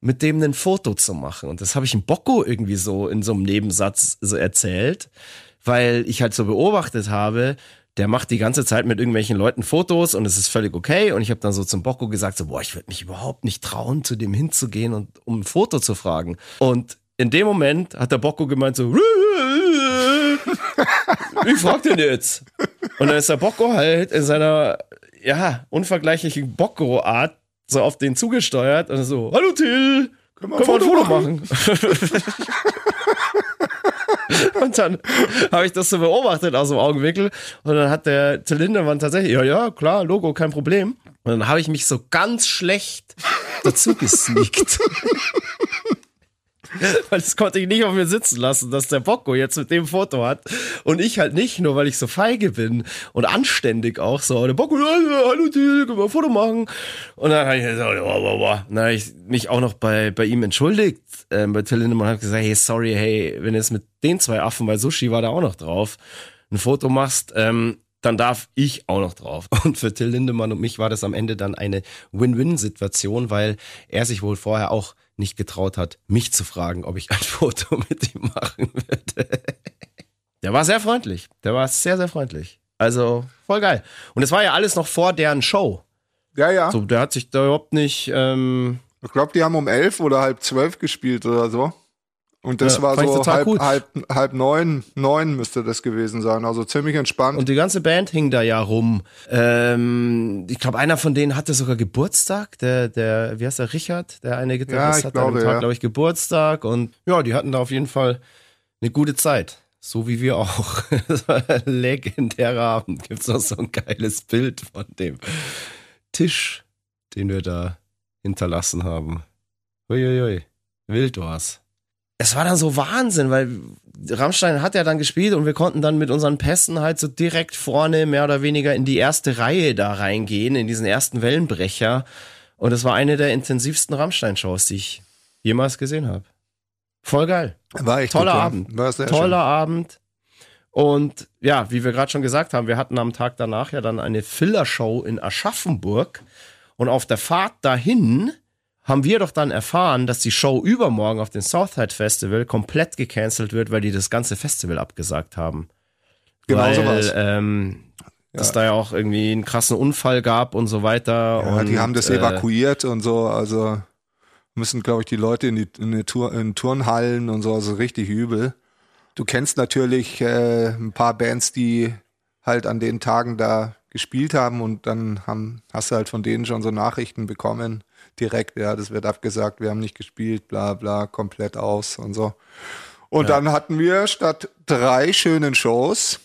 mit dem ein Foto zu machen. Und das habe ich im Bocco irgendwie so in so einem Nebensatz so erzählt, weil ich halt so beobachtet habe, der macht die ganze Zeit mit irgendwelchen Leuten Fotos und es ist völlig okay. Und ich habe dann so zum Bocco gesagt, so, boah, ich würde mich überhaupt nicht trauen, zu dem hinzugehen und um ein Foto zu fragen. Und in dem Moment hat der Bocco gemeint so, ich frag den jetzt. Und dann ist der Bocco halt in seiner, ja, unvergleichlichen Bocco-Art so auf den zugesteuert und so, hallo Till, können wir, können ein Foto machen? machen? [LAUGHS] und dann habe ich das so beobachtet aus dem Augenwinkel und dann hat der Till Lindemann tatsächlich, ja, ja, klar, Logo, kein Problem. Und dann habe ich mich so ganz schlecht dazu gesneakt. [LAUGHS] weil das konnte ich nicht auf mir sitzen lassen, dass der Bocco jetzt mit dem Foto hat und ich halt nicht, nur weil ich so feige bin und anständig auch so. Der Bocco, hallo Till, können wir ein Foto machen? Und dann habe ich. Dann habe ich mich auch noch bei, bei ihm entschuldigt, ähm, bei Till Lindemann, habe gesagt, hey, sorry, hey, wenn es mit den zwei Affen, weil Sushi war da auch noch drauf, ein Foto machst, ähm, dann darf ich auch noch drauf. [LAUGHS] Und für Till Lindemann und mich war das am Ende dann eine Win-Win-Situation, weil er sich wohl vorher auch nicht getraut hat, mich zu fragen, ob ich ein [LAUGHS] Foto mit ihm machen würde. Der war sehr freundlich. Der war sehr, sehr freundlich. Also voll geil. Und es war ja alles noch vor deren Show. Ja, ja. So, der hat sich da überhaupt nicht. Ähm, ich glaube, die haben um elf oder halb zwölf gespielt oder so. Und das ja, war so halb, halb, halb neun, neun müsste das gewesen sein. Also ziemlich entspannt. Und die ganze Band hing da ja rum. Ähm, ich glaube, einer von denen hatte sogar Geburtstag. Der, der, wie heißt der, Richard, der eine Gitarrist ja, hat glaube, an dem Tag, ja. glaube ich, Geburtstag. Und ja, die hatten da auf jeden Fall eine gute Zeit. So wie wir auch. [LAUGHS] Das war ein legendärer Abend. Gibt's noch so ein geiles Bild von dem Tisch, den wir da hinterlassen haben. Uiuiui. Wild war's es war dann so Wahnsinn, weil Rammstein hat ja dann gespielt und wir konnten dann mit unseren Pässen halt so direkt vorne mehr oder weniger in die erste Reihe da reingehen, in diesen ersten Wellenbrecher. Und es war eine der intensivsten Rammstein-Shows, die ich jemals gesehen habe. Voll geil. War echt Toller gut, Abend. War Toller schön. Abend. Und ja, wie wir gerade schon gesagt haben, wir hatten am Tag danach ja dann eine Filler-Show in Aschaffenburg. Und auf der Fahrt dahin haben wir doch dann erfahren, dass die Show übermorgen auf dem Southside Festival komplett gecancelt wird, weil die das ganze Festival abgesagt haben. Genau weil, sowas. Ähm, dass da ja auch irgendwie einen krassen Unfall gab und so weiter. Ja, und, die haben das äh, evakuiert und so, also müssen, glaube ich, die Leute in die, in die Tour, in Turnhallen und so, also richtig übel. Du kennst natürlich äh, ein paar Bands, die halt an den Tagen da gespielt haben und dann haben, hast du halt von denen schon so Nachrichten bekommen, direkt, ja, das wird abgesagt, wir haben nicht gespielt, bla bla, komplett aus und so. Und dann hatten wir statt drei schönen Shows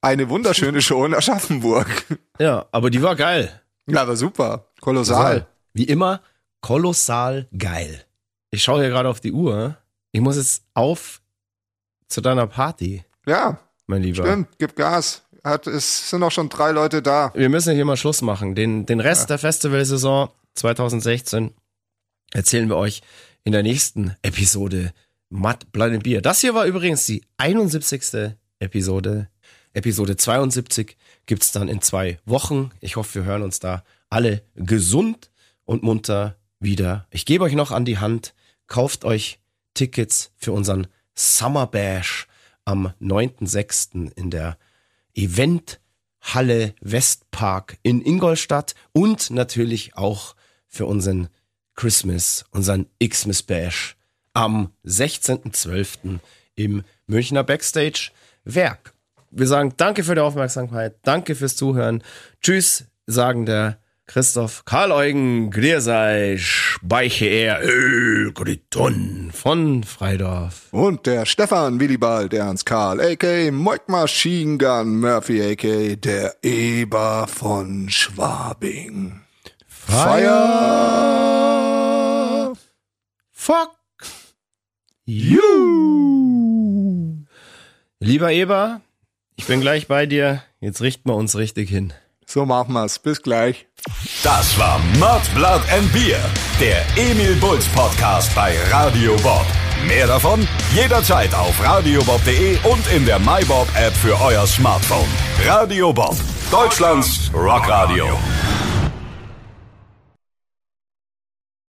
eine wunderschöne Show in Aschaffenburg. [LAUGHS] Ja, aber die war geil. Ja, aber super, kolossal. Wie immer, kolossal geil. Ich schaue hier gerade auf die Uhr. Ich muss jetzt auf zu deiner Party, Ja, mein Lieber. stimmt, gib Gas. Hat, es sind auch schon drei Leute da. Wir müssen hier mal Schluss machen. Den, den Rest der Festivalsaison 2016 erzählen wir euch in der nächsten Episode Matt Blood Beer. Das hier war übrigens die 71. Episode. Episode 72 gibt's dann in zwei Wochen. Ich hoffe, wir hören uns da alle gesund und munter wieder. Ich gebe euch noch an die Hand, kauft euch Tickets für unseren Summer Bash am 9.6. in der Eventhalle Westpark in Ingolstadt und natürlich auch für unseren Christmas, unseren Xmas Bash am 16.12. im Münchner Backstage Werk. Wir sagen danke für die Aufmerksamkeit, danke fürs Zuhören. Tschüss, sagen der Christoph Karl Eugen, Griersei, Speiche er, Griton von Freidorf. Und der Stefan Willibald Ernst Karl, a.k. Moik Machine Gun Murphy, a.k. der Eber von Schwabing. Feier! Fuck you! Lieber Eber, ich bin gleich bei dir. Jetzt richten wir uns richtig hin. So machen wir's. Bis gleich. Das war Mud, Blood and Beer, der Emil Bulls Podcast bei Radio Bob. Mehr davon jederzeit auf radiobob.de und in der MyBob App für euer Smartphone. Radio Bob, Deutschlands Rockradio.